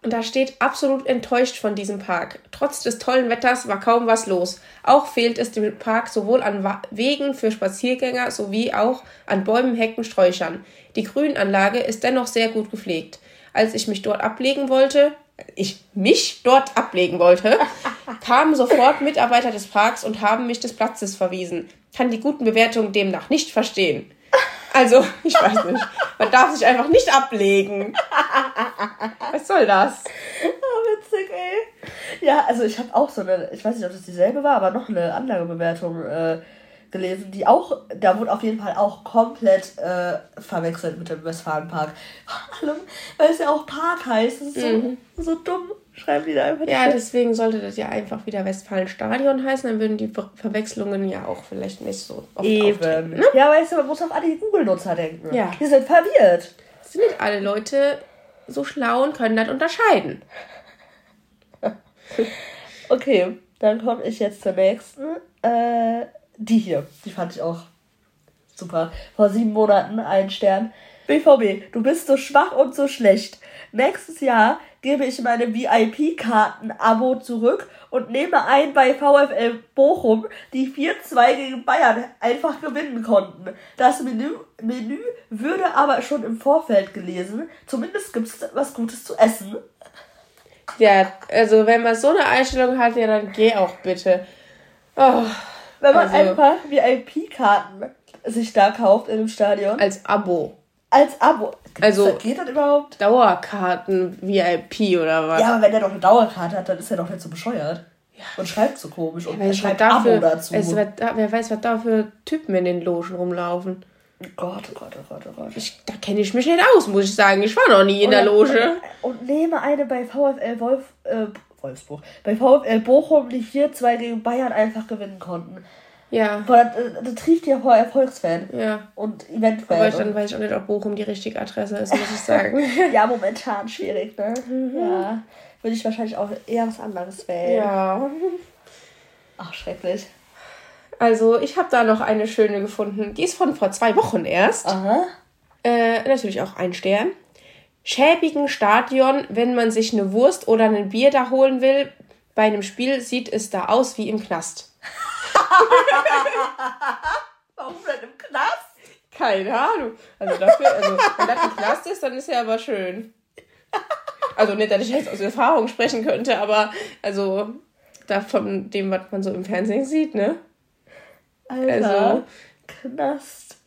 Und da steht absolut enttäuscht von diesem Park. Trotz des tollen Wetters war kaum was los. Auch fehlt es dem Park sowohl an Wegen für Spaziergänger sowie auch an Bäumen, Hecken, Sträuchern. Die Grünanlage ist dennoch sehr gut gepflegt. Als ich mich dort ablegen wollte, ich mich dort ablegen wollte, kamen sofort Mitarbeiter des Parks und haben mich des Platzes verwiesen. Kann die guten Bewertungen demnach nicht verstehen. Also, ich weiß nicht. Man darf sich einfach nicht ablegen. Was soll das? Ah, witzig, ey. Ja, also ich habe auch so eine, ich weiß nicht, ob das dieselbe war, aber noch eine andere Bewertung äh, gelesen, die auch, da wurde auf jeden Fall auch komplett äh, verwechselt mit dem Westfalenpark. Vor allem, weil es ja auch Park heißt. Das ist so, so dumm. Schreiben die da einfach Ja, nicht. deswegen sollte das ja einfach wieder Westfalenstadion heißen. Dann würden die Ver Verwechslungen ja auch vielleicht nicht so oft auftreten. Eben. Ja, weißt du, man muss auf alle Google-Nutzer denken. Ja. Die sind verwirrt. Sind nicht alle Leute so schlau und können das unterscheiden. Okay, dann komme ich jetzt zur nächsten. Äh, die hier. Die fand ich auch super. Vor sieben Monaten ein Stern. BVB, du bist so schwach und so schlecht. Nächstes Jahr gebe ich meine VIP-Karten-Abo zurück und nehme ein bei VfL Bochum, die 4-2 gegen Bayern einfach gewinnen konnten. Das Menü, Menü würde aber schon im Vorfeld gelesen. Zumindest gibt es was Gutes zu essen. Ja, also wenn man so eine Einstellung hat, ja, dann geh auch bitte. Oh, Wenn man also, einfach VIP-Karten sich da kauft in dem Stadion. Als Abo. Als Abo. Also- Geht das überhaupt? Dauerkarten VIP oder was? Ja, aber wenn der doch eine Dauerkarte hat, dann ist er doch nicht so bescheuert. Und schreibt so komisch. Und er schreibt dafür, Abo dazu. Es, wird, wer weiß, was da für Typen in den Logen rumlaufen. Gott, oh Gott, oh Gott, oh Gott. Ich, da kenne ich mich nicht aus, muss ich sagen. Ich war noch nie in der Loge. Und nehme eine bei VfL Wolf, äh, Wolfsburg. Bei VfL Bochum, die 4-2 gegen Bayern einfach gewinnen konnten. Ja, Boah, das, das trifft ja vor Erfolgsfan. ja. Und Eventfan. Aber ich, dann weiß ich auch nicht, ob Bochum die richtige Adresse ist, muss ich sagen. ja, momentan schwierig, ne? Ja. Würde ich wahrscheinlich auch eher was anderes wählen. ja. Ach, schrecklich. Also, ich habe da noch eine schöne gefunden. Die ist von vor zwei Wochen erst. Aha. Äh, natürlich auch ein Stern. Schäbigen Stadion, wenn man sich eine Wurst oder ein Bier da holen will. Bei einem Spiel sieht es da aus wie im Knast. Warum denn im Knast? Keine Ahnung. Also dafür, also wenn das ein Knast ist, dann ist ja aber schön. Also nicht, dass ich jetzt aus Erfahrung sprechen könnte, aber also da von dem, was man so im Fernsehen sieht, ne? Alter. Also- Knast.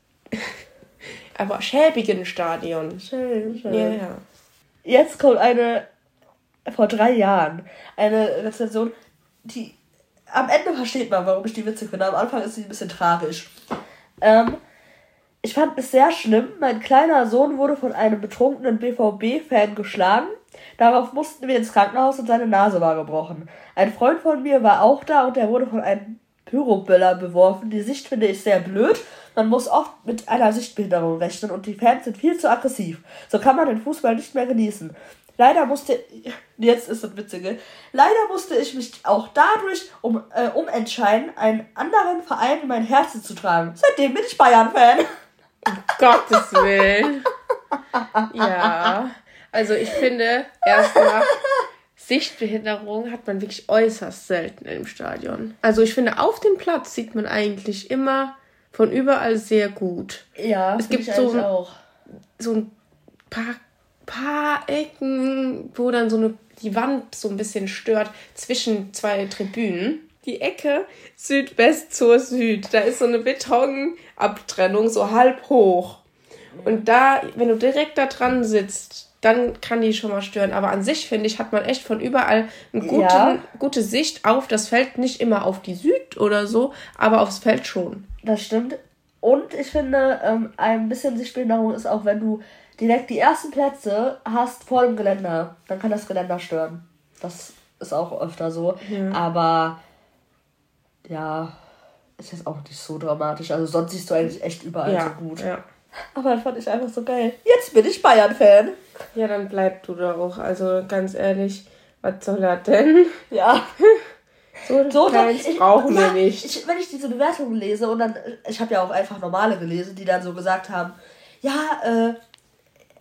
Aber schäbigen Stadion. Schön, schön. Ja, ja. Jetzt kommt eine, vor drei Jahren, eine Rezension, die, am Ende versteht man, warum ich die witzig finde. Am Anfang ist sie ein bisschen tragisch. Ähm, ich fand es sehr schlimm. Mein kleiner Sohn wurde von einem betrunkenen BVB-Fan geschlagen. Darauf mussten wir ins Krankenhaus und seine Nase war gebrochen. Ein Freund von mir war auch da und er wurde von einem Pyroböller beworfen. Die Sicht finde ich sehr blöd. Man muss oft mit einer Sichtbehinderung rechnen und die Fans sind viel zu aggressiv. So kann man den Fußball nicht mehr genießen. Leider musste, jetzt ist das Witzige, leider musste ich mich auch dadurch um, äh, umentscheiden, einen anderen Verein in mein Herz zu tragen. Seitdem bin ich Bayern-Fan. Gottes Willen. Ja. Also ich finde, erstmal, Sichtbehinderung hat man wirklich äußerst selten im Stadion. Also ich finde, auf dem Platz sieht man eigentlich immer von überall sehr gut. Ja, Es gibt so. So ein paar, paar Ecken, wo dann so eine, die Wand so ein bisschen stört zwischen zwei Tribünen. Die Ecke Südwest zur Süd. Da ist so eine Betonabtrennung, so halb hoch. Und da, wenn du direkt da dran sitzt, dann kann die schon mal stören. Aber an sich, finde ich, hat man echt von überall eine guten, Ja. gute Sicht auf das Feld. Nicht immer auf die Süd oder so, aber aufs Feld schon. Das stimmt. Und ich finde, ähm, ein bisschen Sichtbehinderung ist auch, wenn du direkt die ersten Plätze hast vor dem Geländer, dann kann das Geländer stören. Das ist auch öfter so. Aber ja, ist jetzt auch nicht so dramatisch. Also sonst siehst du eigentlich echt überall ja, so gut. ja. Aber fand ich einfach so geil. Jetzt bin ich Bayern-Fan. Ja, dann bleib du da auch. Also ganz ehrlich, was soll das denn? Ja. So, So, dann, ich, brauchen ja, wir nicht. Ich, wenn ich diese Bewertungen lese und dann, ich habe ja auch einfach normale gelesen, die dann so gesagt haben, ja, äh,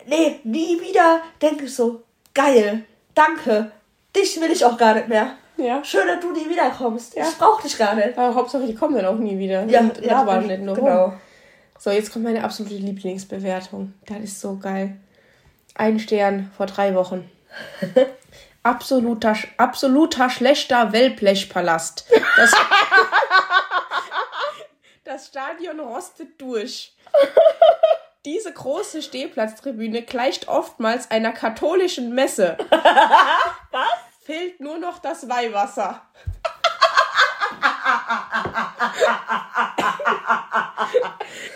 nee, nie wieder, denke ich so, geil, danke, dich will ich auch gar nicht mehr. Ja. Schön, dass du nie wiederkommst. Ja. Ich brauch dich gar nicht. Aber Hauptsache, die kommen dann auch nie wieder. Ja, Und ja, war nicht nur genau. rum. So, jetzt kommt meine absolute Lieblingsbewertung. Das ist so geil. Ein Stern vor drei Wochen. Absoluter, absoluter schlechter Wellblechpalast. Das, das Stadion rostet durch. Diese große Stehplatztribüne gleicht oftmals einer katholischen Messe. Was? Fehlt nur noch das Weihwasser.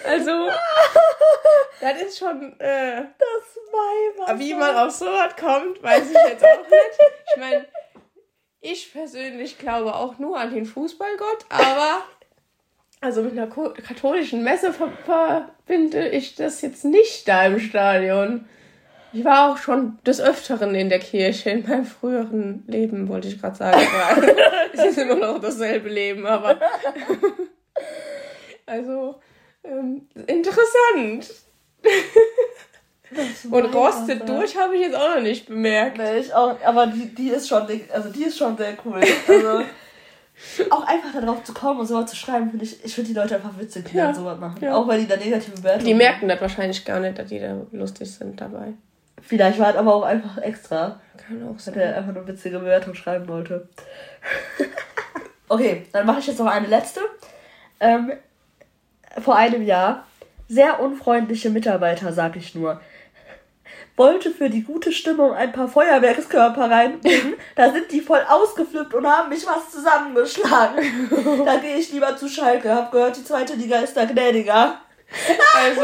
Also, das ist schon, äh, Das Weihwasser. wie man auf sowas kommt, weiß ich jetzt auch nicht. Ich meine, ich persönlich glaube auch nur an den Fußballgott, aber also mit einer katholischen Messe ver verbinde ich das jetzt nicht da im Stadion. Ich war auch schon des Öfteren in der Kirche in meinem früheren Leben, wollte ich gerade sagen. Es ist immer noch dasselbe Leben, aber also ähm, interessant. Und rostet durch habe ich jetzt auch noch nicht bemerkt. Nee, ich auch, aber die, die ist schon, also die ist schon sehr cool. Also auch einfach darauf zu kommen und sowas zu schreiben, finde ich, ich finde die Leute einfach witzig, die Ja, dann sowas machen. ja. Auch weil die da negative Bewertungen Die merken das wahrscheinlich gar nicht, dass die da lustig sind dabei. Vielleicht war es aber auch einfach extra, Kann auch dass er sein. einfach eine witzige Bewertung schreiben wollte. okay, dann mache ich jetzt noch eine letzte. Ähm, vor einem Jahr, sehr unfreundliche Mitarbeiter, sag ich nur. Wollte für die gute Stimmung ein paar Feuerwerkskörper reinbringen. Da sind die voll ausgeflippt und haben mich was zusammengeschlagen. Da gehe ich lieber zu Schalke. Hab gehört, die zweite Liga ist da gnädiger. Also,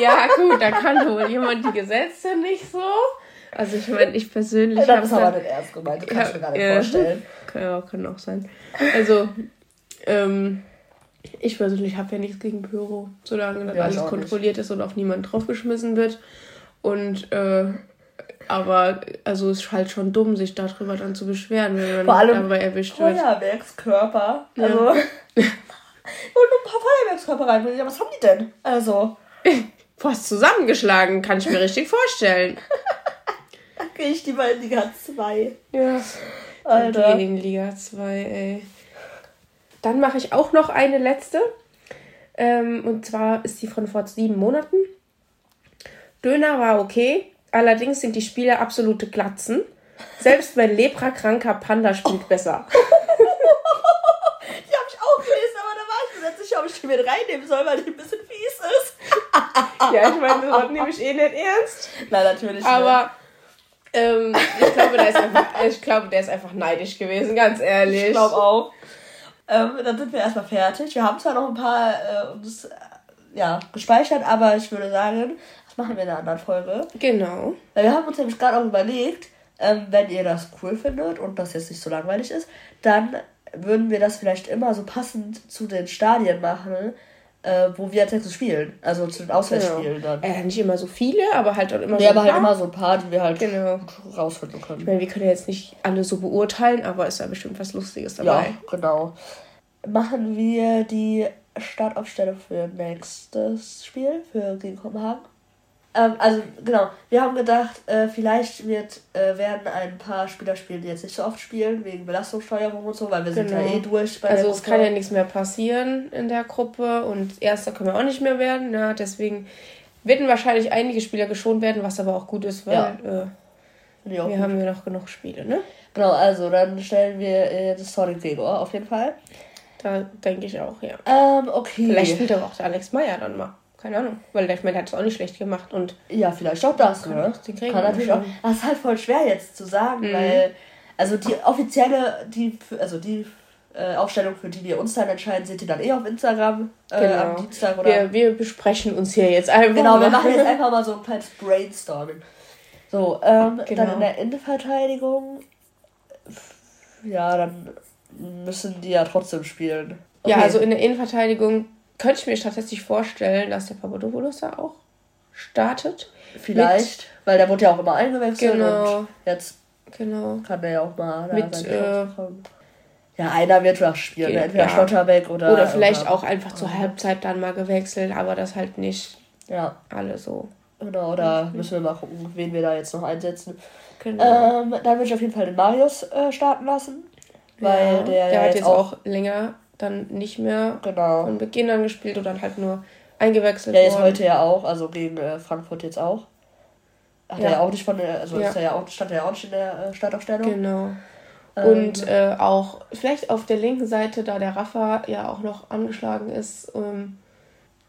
ja gut, da kann wohl jemand die Gesetze nicht so. Also ich meine, ich persönlich Das habe ist aber nicht ernst gemeint. Das kann ich mir gar nicht Ja. vorstellen. Kann, ja, kann auch sein. Also, ähm, ich persönlich habe ja nichts gegen Pyro, solange das Ja, alles auch kontrolliert ist und auf niemanden draufgeschmissen wird. Und, äh, aber, also es ist halt schon dumm, sich darüber dann zu beschweren, wenn man Vor allem dabei erwischt wird. Feuerwerkskörper. Also. und ein paar Feuerwerkskörper reinbringen. Ja, was haben die denn? Also. Fast zusammengeschlagen, kann ich mir richtig vorstellen. Da gehe ich lieber in Liga 2. Ja. Alter. Okay, in Liga 2, ey. Dann mache ich auch noch eine letzte. Ähm, und zwar ist die von vor sieben Monaten. Döner war okay, allerdings sind die Spiele absolute Glatzen. Selbst mein leprakranker Panda spielt besser. Die habe ich auch gelesen, aber da war ich mir nicht sicher, ob ich die mit reinnehmen soll, weil die ein bisschen fies ist. Ja, ich meine, das nehme ich eh nicht ernst. Nein, natürlich nicht. Aber ähm, ich, glaube, der ist einfach, ich glaube, der ist einfach neidisch gewesen, ganz ehrlich. Ich glaube auch. Ähm, dann sind wir erstmal fertig. Wir haben zwar noch ein paar äh, uns äh, ja, gespeichert, aber ich würde sagen, das machen wir in einer anderen Folge. Genau. Weil wir haben uns nämlich gerade auch überlegt, ähm, wenn ihr das cool findet und das jetzt nicht so langweilig ist, dann würden wir das vielleicht immer so passend zu den Stadien machen, äh, wo wir als nächstes spielen. Also zu den Auswärtsspielen dann. Äh, nicht immer so viele, aber halt auch immer Nee, so aber ein halt paar. immer so ein paar, die wir halt Genau. rausfinden Ich können. meine, wir können ja jetzt nicht alle so beurteilen, aber ist ja bestimmt was Lustiges Ja, dabei. genau. Machen wir die Startaufstellung für nächstes Spiel, für gegen Kopenhagen. Ähm, also, genau, wir haben gedacht, äh, vielleicht wird, äh, werden ein paar Spieler spielen, die jetzt nicht so oft spielen, wegen Belastungssteuerung und so, weil wir sind ja Genau. eh durch bei Also es kann ja nichts mehr passieren in der Gruppe und Erster können wir auch nicht mehr werden. Ja, deswegen werden wahrscheinlich einige Spieler geschont werden, was aber auch gut ist, weil Ja. äh, wir gut. haben ja noch genug Spiele, ne? Genau, also dann stellen wir äh, das Sonic Gregor auf jeden Fall. Da denke ich auch, ja. Ähm, okay. Vielleicht spielt aber auch der Alex Meyer dann mal. Keine Ahnung. Weil der, der hat es auch nicht schlecht gemacht und Ja, vielleicht auch das, Kann ne? kriegen Kann natürlich auch. schon. Das ist halt voll schwer jetzt zu sagen, Mhm. weil, also die offizielle, die, also die äh, Aufstellung, für die wir uns dann entscheiden, seht ihr dann eh auf Instagram äh, Genau. am Dienstag oder. wir, wir besprechen uns hier jetzt einfach. genau, wir mal. machen jetzt einfach mal so ein kleines Brainstorming. So, ähm, Genau. dann in der Innenverteidigung, ja, dann müssen die ja trotzdem spielen. Ja, Okay. also in der Innenverteidigung könnte ich mir tatsächlich vorstellen, dass der Papadopoulos da auch startet. Vielleicht, weil der wurde ja auch immer eingewechselt Genau. und jetzt Genau. kann der ja auch mal Mit, äh. Ja, einer wird was spielen, Ja. entweder Schlotterbeck oder. Oder vielleicht oder- auch einfach zur Halbzeit dann mal gewechselt, aber das halt nicht Ja, alle so. genau, da müssen wir mal gucken, wen wir da jetzt noch einsetzen. Genau. Ähm, dann würde ich auf jeden Fall den Marius äh, starten lassen. Weil ja, der, der ja hat jetzt jetzt auch. auch länger dann nicht mehr Genau. von Beginn an gespielt oder halt nur eingewechselt Der ist heute ja auch, also gegen äh, Frankfurt jetzt auch. Hat Ja. er ja auch nicht von der, also Ja. ist er ja auch, stand er ja auch nicht in der äh, Startaufstellung. Genau. Ähm, Und äh, auch vielleicht auf der linken Seite, da der Rafa ja auch noch angeschlagen ist, ähm,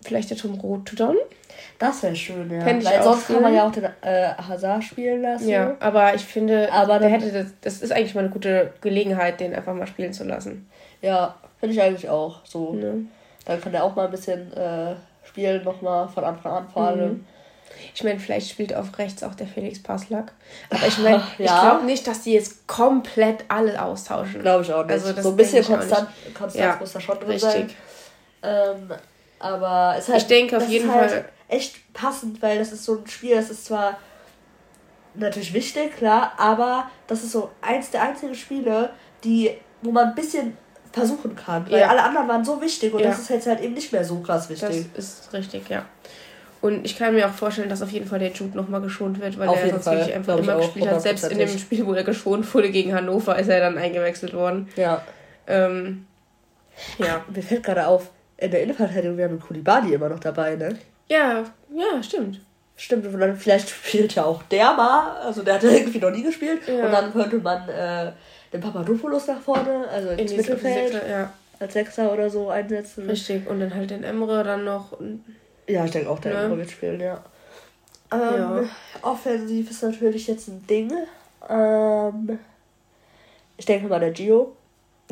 vielleicht der Tom Rothdon. Das wäre schön, ja. Fänd ich Weil auch sonst kann man ja auch den äh, Hazard spielen lassen. Ja, aber ich finde, Aber der dann- hätte das, das ist eigentlich mal eine gute Gelegenheit, den einfach mal spielen zu lassen. Ja, finde ich eigentlich auch so. Ne? Dann kann er auch mal ein bisschen äh, spielen, nochmal von Anfang an vor allem. Mhm. Ich meine, vielleicht spielt auf rechts auch der Felix Paslak. Aber ich meine, ich Ja. glaube nicht, dass die jetzt komplett alle austauschen. Glaube ich auch nicht. Also so ein bisschen ich Konstant, Konstanz Ja, muss da schon drin sein. Richtig. Ähm, aber es ist halt, Ich denke auf jeden halt Fall- echt passend, weil das ist so ein Spiel, das ist zwar natürlich wichtig, klar, aber das ist so eins der einzigen Spiele, die, wo man ein bisschen versuchen kann. Weil Ja. alle anderen waren so wichtig und Ja. das ist jetzt halt eben nicht mehr so krass Das wichtig. ist richtig, ja. Und ich kann mir auch vorstellen, dass auf jeden Fall der Jude nochmal geschont wird, weil Auf er sonst Fall, wirklich einfach glaub ich immer gespielt hat. Selbst in dem. Spiel, wo er geschont wurde gegen Hannover, ist er dann eingewechselt worden. Ja. Ähm, ja. Mir fällt gerade auf, in der Innenverteidigung wäre Kulibadi immer noch dabei, ne? Ja, ja, stimmt. Stimmt, und dann vielleicht spielt ja auch der mal, also der hat ja irgendwie noch nie gespielt. Ja. Und dann könnte man äh, den Papadopoulos nach vorne, also ins In Mittelfeld, Sechser, ja, als Sechser oder so einsetzen. richtig. Und dann halt den Emre dann noch. Ja, ich denke auch, der Ne? Emre wird spielen, ja. Ähm, Ja. Offensiv ist natürlich jetzt ein Ding. Ähm, ich denke mal der Gio,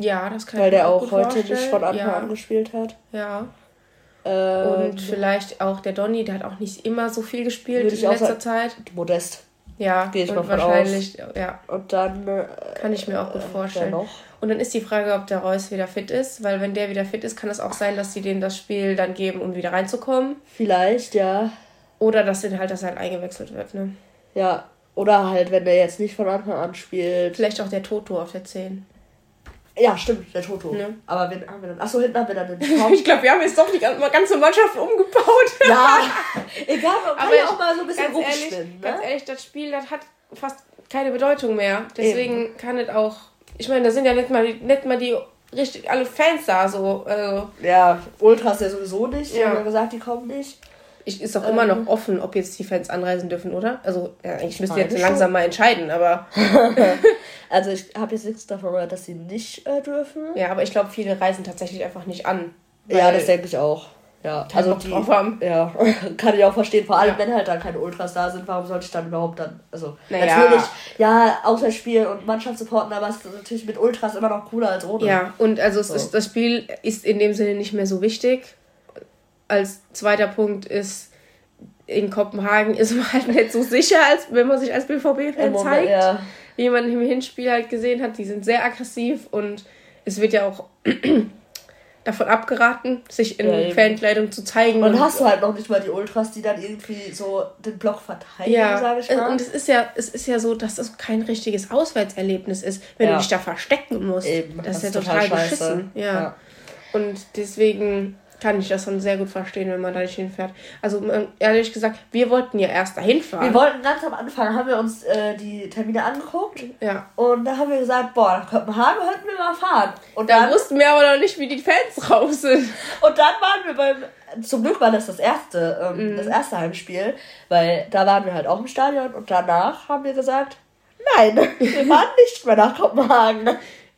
Ja, das kann weil ich der auch heute nicht von Anfang ja, an gespielt hat. Ja. Ähm, Und vielleicht auch der Donny, der hat auch nicht immer so viel gespielt in letzter sagen. Zeit. Modest. Ja, Gehe ich und mal von wahrscheinlich, ja, Und dann äh, kann ich mir auch gut wer vorstellen. noch? Und dann ist die Frage, ob der Reus wieder fit ist, weil wenn der wieder fit ist, kann es auch sein, dass sie denen das Spiel dann geben, um wieder reinzukommen. Vielleicht, ja. Oder dass den halt, dass er halt eingewechselt wird, ne? Ja. Oder halt, wenn der jetzt nicht von Anfang an spielt. Vielleicht auch der Toto auf der 10. Ja, stimmt, der Toto. Ne. Aber wen haben wir dann? Achso, hinten haben wir dann den Tom. Ich glaube, wir haben jetzt doch die ganze Mannschaft umgebaut. ja, egal, man kann Aber ja ich- auch mal so ein bisschen ganz ehrlich, rumspinnen. ganz Ne? ehrlich, das Spiel, das hat fast keine Bedeutung mehr. Deswegen kann es auch. Ich meine, da sind ja nicht mal, die- nicht mal die richtig alle Fans da so. Also, Ja, Ultras ja sowieso nicht. Die Ja. haben ja gesagt, die kommen nicht. Ich, ist doch immer Ähm. noch offen, ob jetzt die Fans anreisen dürfen, oder? Also, ja, eigentlich müsst ihr jetzt schon. langsam mal entscheiden, aber. Also ich habe jetzt nichts davon gehört, dass sie nicht äh, dürfen. Ja, aber ich glaube, viele reisen tatsächlich einfach nicht an. Ja, das denke ich auch. Ja, also die, drauf haben. ja, kann ich auch verstehen. Vor allem, Ja. wenn halt dann keine Ultras da sind, warum sollte ich dann überhaupt dann, also Naja. natürlich, ja, Auswärtsspiel und Mannschaft supporten, aber es ist natürlich mit Ultras immer noch cooler als ohne. Ja, und also es So. ist, das Spiel ist in dem Sinne nicht mehr so wichtig. Als zweiter Punkt ist, in Kopenhagen ist man halt nicht so sicher, als wenn man sich als BVB-Fan zeigt. ja. Wie man im Hinspiel halt gesehen hat, die sind sehr aggressiv und es wird ja auch davon abgeraten, sich in Ja. Fankleidung zu zeigen. Und und hast du halt noch nicht mal die Ultras, die dann irgendwie so den Block verteidigen, ja, sage ich mal. und es ist ja, es ist ja so, dass das kein richtiges Auswärtserlebnis ist, wenn Ja. du dich da verstecken musst. Eben, das, ist ja total, beschissen. Ja. Ja. Und deswegen kann ich das schon sehr gut verstehen, wenn man da nicht hinfährt. Also ähm, ehrlich gesagt, wir wollten ja erst dahin fahren. Wir wollten ganz am Anfang, haben wir uns äh, die Termine angeguckt ja. und da haben wir gesagt, boah, nach Kopenhagen könnten wir mal fahren. Und Da dann, wussten wir aber noch nicht, wie die Fans drauf sind. und dann waren wir beim, zum Glück war das das erste, ähm, Mhm. das erste Heimspiel, weil da waren wir halt auch im Stadion und danach haben wir gesagt, nein, wir fahren nicht mehr nach Kopenhagen.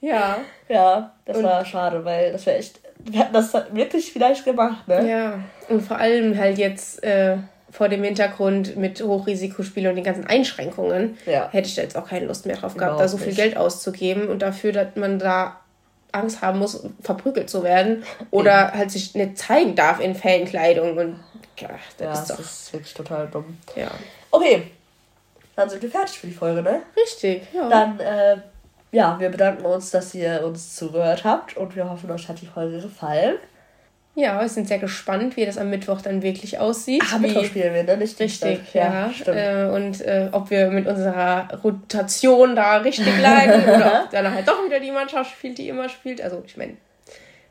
Ja. Ja, das Und- war schade, weil das wäre echt, wir hätten das wirklich vielleicht gemacht, ne? Ja. Und vor allem halt jetzt äh, vor dem Hintergrund mit Hochrisikospielen und den ganzen Einschränkungen Ja. hätte ich da jetzt auch keine Lust mehr drauf gehabt, Überhaupt da so viel nicht. Geld auszugeben und dafür, dass man da Angst haben muss, verprügelt zu werden oder halt sich nicht zeigen darf in Fankleidung und ja, das Ja, ist das doch. ist wirklich total dumm. Ja. Okay, dann sind wir fertig für die Folge, ne? Richtig, ja. Dann, äh, ja, wir bedanken uns, dass ihr uns zugehört habt und wir hoffen, euch hat die Folge gefallen. Ja, wir sind sehr gespannt, wie das am Mittwoch dann wirklich aussieht. Ah, Mittwoch spielen wir, ne? Nicht Richtig, ja. stimmt. äh, und äh, ob wir mit unserer Rotation da richtig lagen oder ob dann halt doch wieder die Mannschaft spielt, die immer spielt. Also ich meine,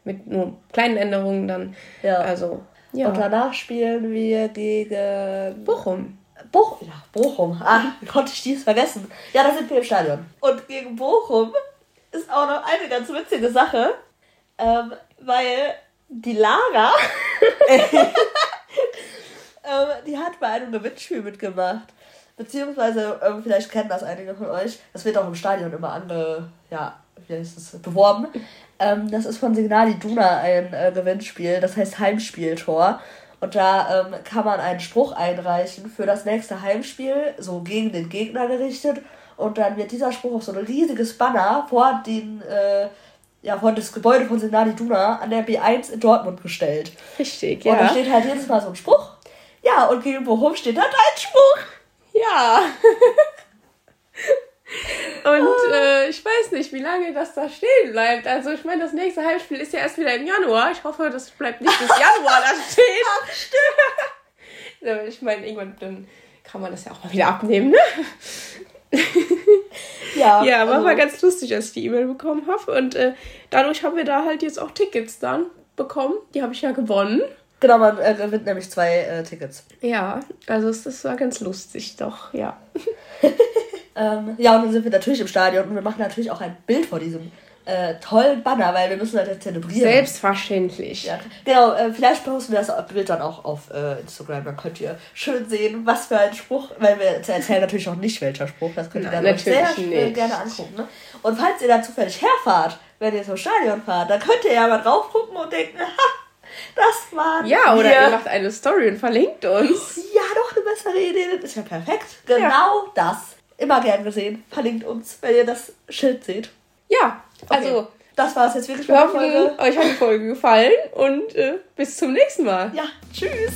mit nur kleinen Änderungen dann. Ja. Also, ja. Und danach spielen wir gegen Bochum. Bochum. Ja, Bochum. Ah, konnte ich dies vergessen? Ja, da sind wir im Stadion. Und gegen Bochum ist auch noch eine ganz witzige Sache, ähm, weil die Lara, ähm, die hat bei einem Gewinnspiel mitgemacht. Beziehungsweise, ähm, vielleicht kennen das einige von euch, das wird auch im Stadion immer ange, ja, wie heißt es, beworben. Ähm, das ist von Signal Iduna ein äh, Gewinnspiel, das heißt Heimspieltor. Und da ähm, kann man einen Spruch einreichen für das nächste Heimspiel, so gegen den Gegner gerichtet. Und dann wird dieser Spruch auf so ein riesiges Banner vor den, äh, ja, vor das Gebäude von Signal Iduna an der B1 in Dortmund gestellt. Richtig, Und da ja. steht halt jedes Mal so ein Spruch. Ja, und gegen Bochum steht halt ein Spruch. Ja. Und äh, ich weiß nicht, wie lange das da stehen bleibt. Also ich meine, das nächste Heimspiel ist ja erst wieder im Januar. Ich hoffe, das bleibt nicht bis Januar da stehen. Ach, stimmt. Ja, ich meine, irgendwann dann kann man das ja auch mal wieder abnehmen, ne? Ja, Ja, aber also- war ganz lustig, als ich die E-Mail bekommen habe. Und äh, dadurch haben wir da halt jetzt auch Tickets dann bekommen. Die habe ich ja gewonnen. Genau, man äh, gewinnt nämlich zwei äh, Tickets. Ja, also es- das war ganz lustig, doch, ja. Ähm, ja, und dann sind wir natürlich im Stadion und wir machen natürlich auch ein Bild vor diesem äh, tollen Banner, weil wir müssen das jetzt zelebrieren. Selbstverständlich. Ja, genau, äh, vielleicht posten wir das Bild dann auch auf äh, Instagram, dann könnt ihr schön sehen, was für ein Spruch, weil wir erzählen natürlich noch nicht, welcher Spruch, das könnt ihr dann sehr natürlich äh, nicht. gerne angucken. Ne? Und falls ihr dann zufällig herfahrt, wenn ihr zum Stadion fahrt, dann könnt ihr ja mal drauf gucken und denken, ha, das war Ja, oder wir. ihr macht eine Story und verlinkt uns. Ja, doch eine bessere Idee, das ist ja perfekt. Genau das. Immer gern gesehen. Verlinkt uns, wenn ihr das Schild seht. Ja, Okay. also Das war es jetzt wirklich wir hoffen, euch hat die Folge gefallen und äh, bis zum nächsten Mal. Ja, tschüss.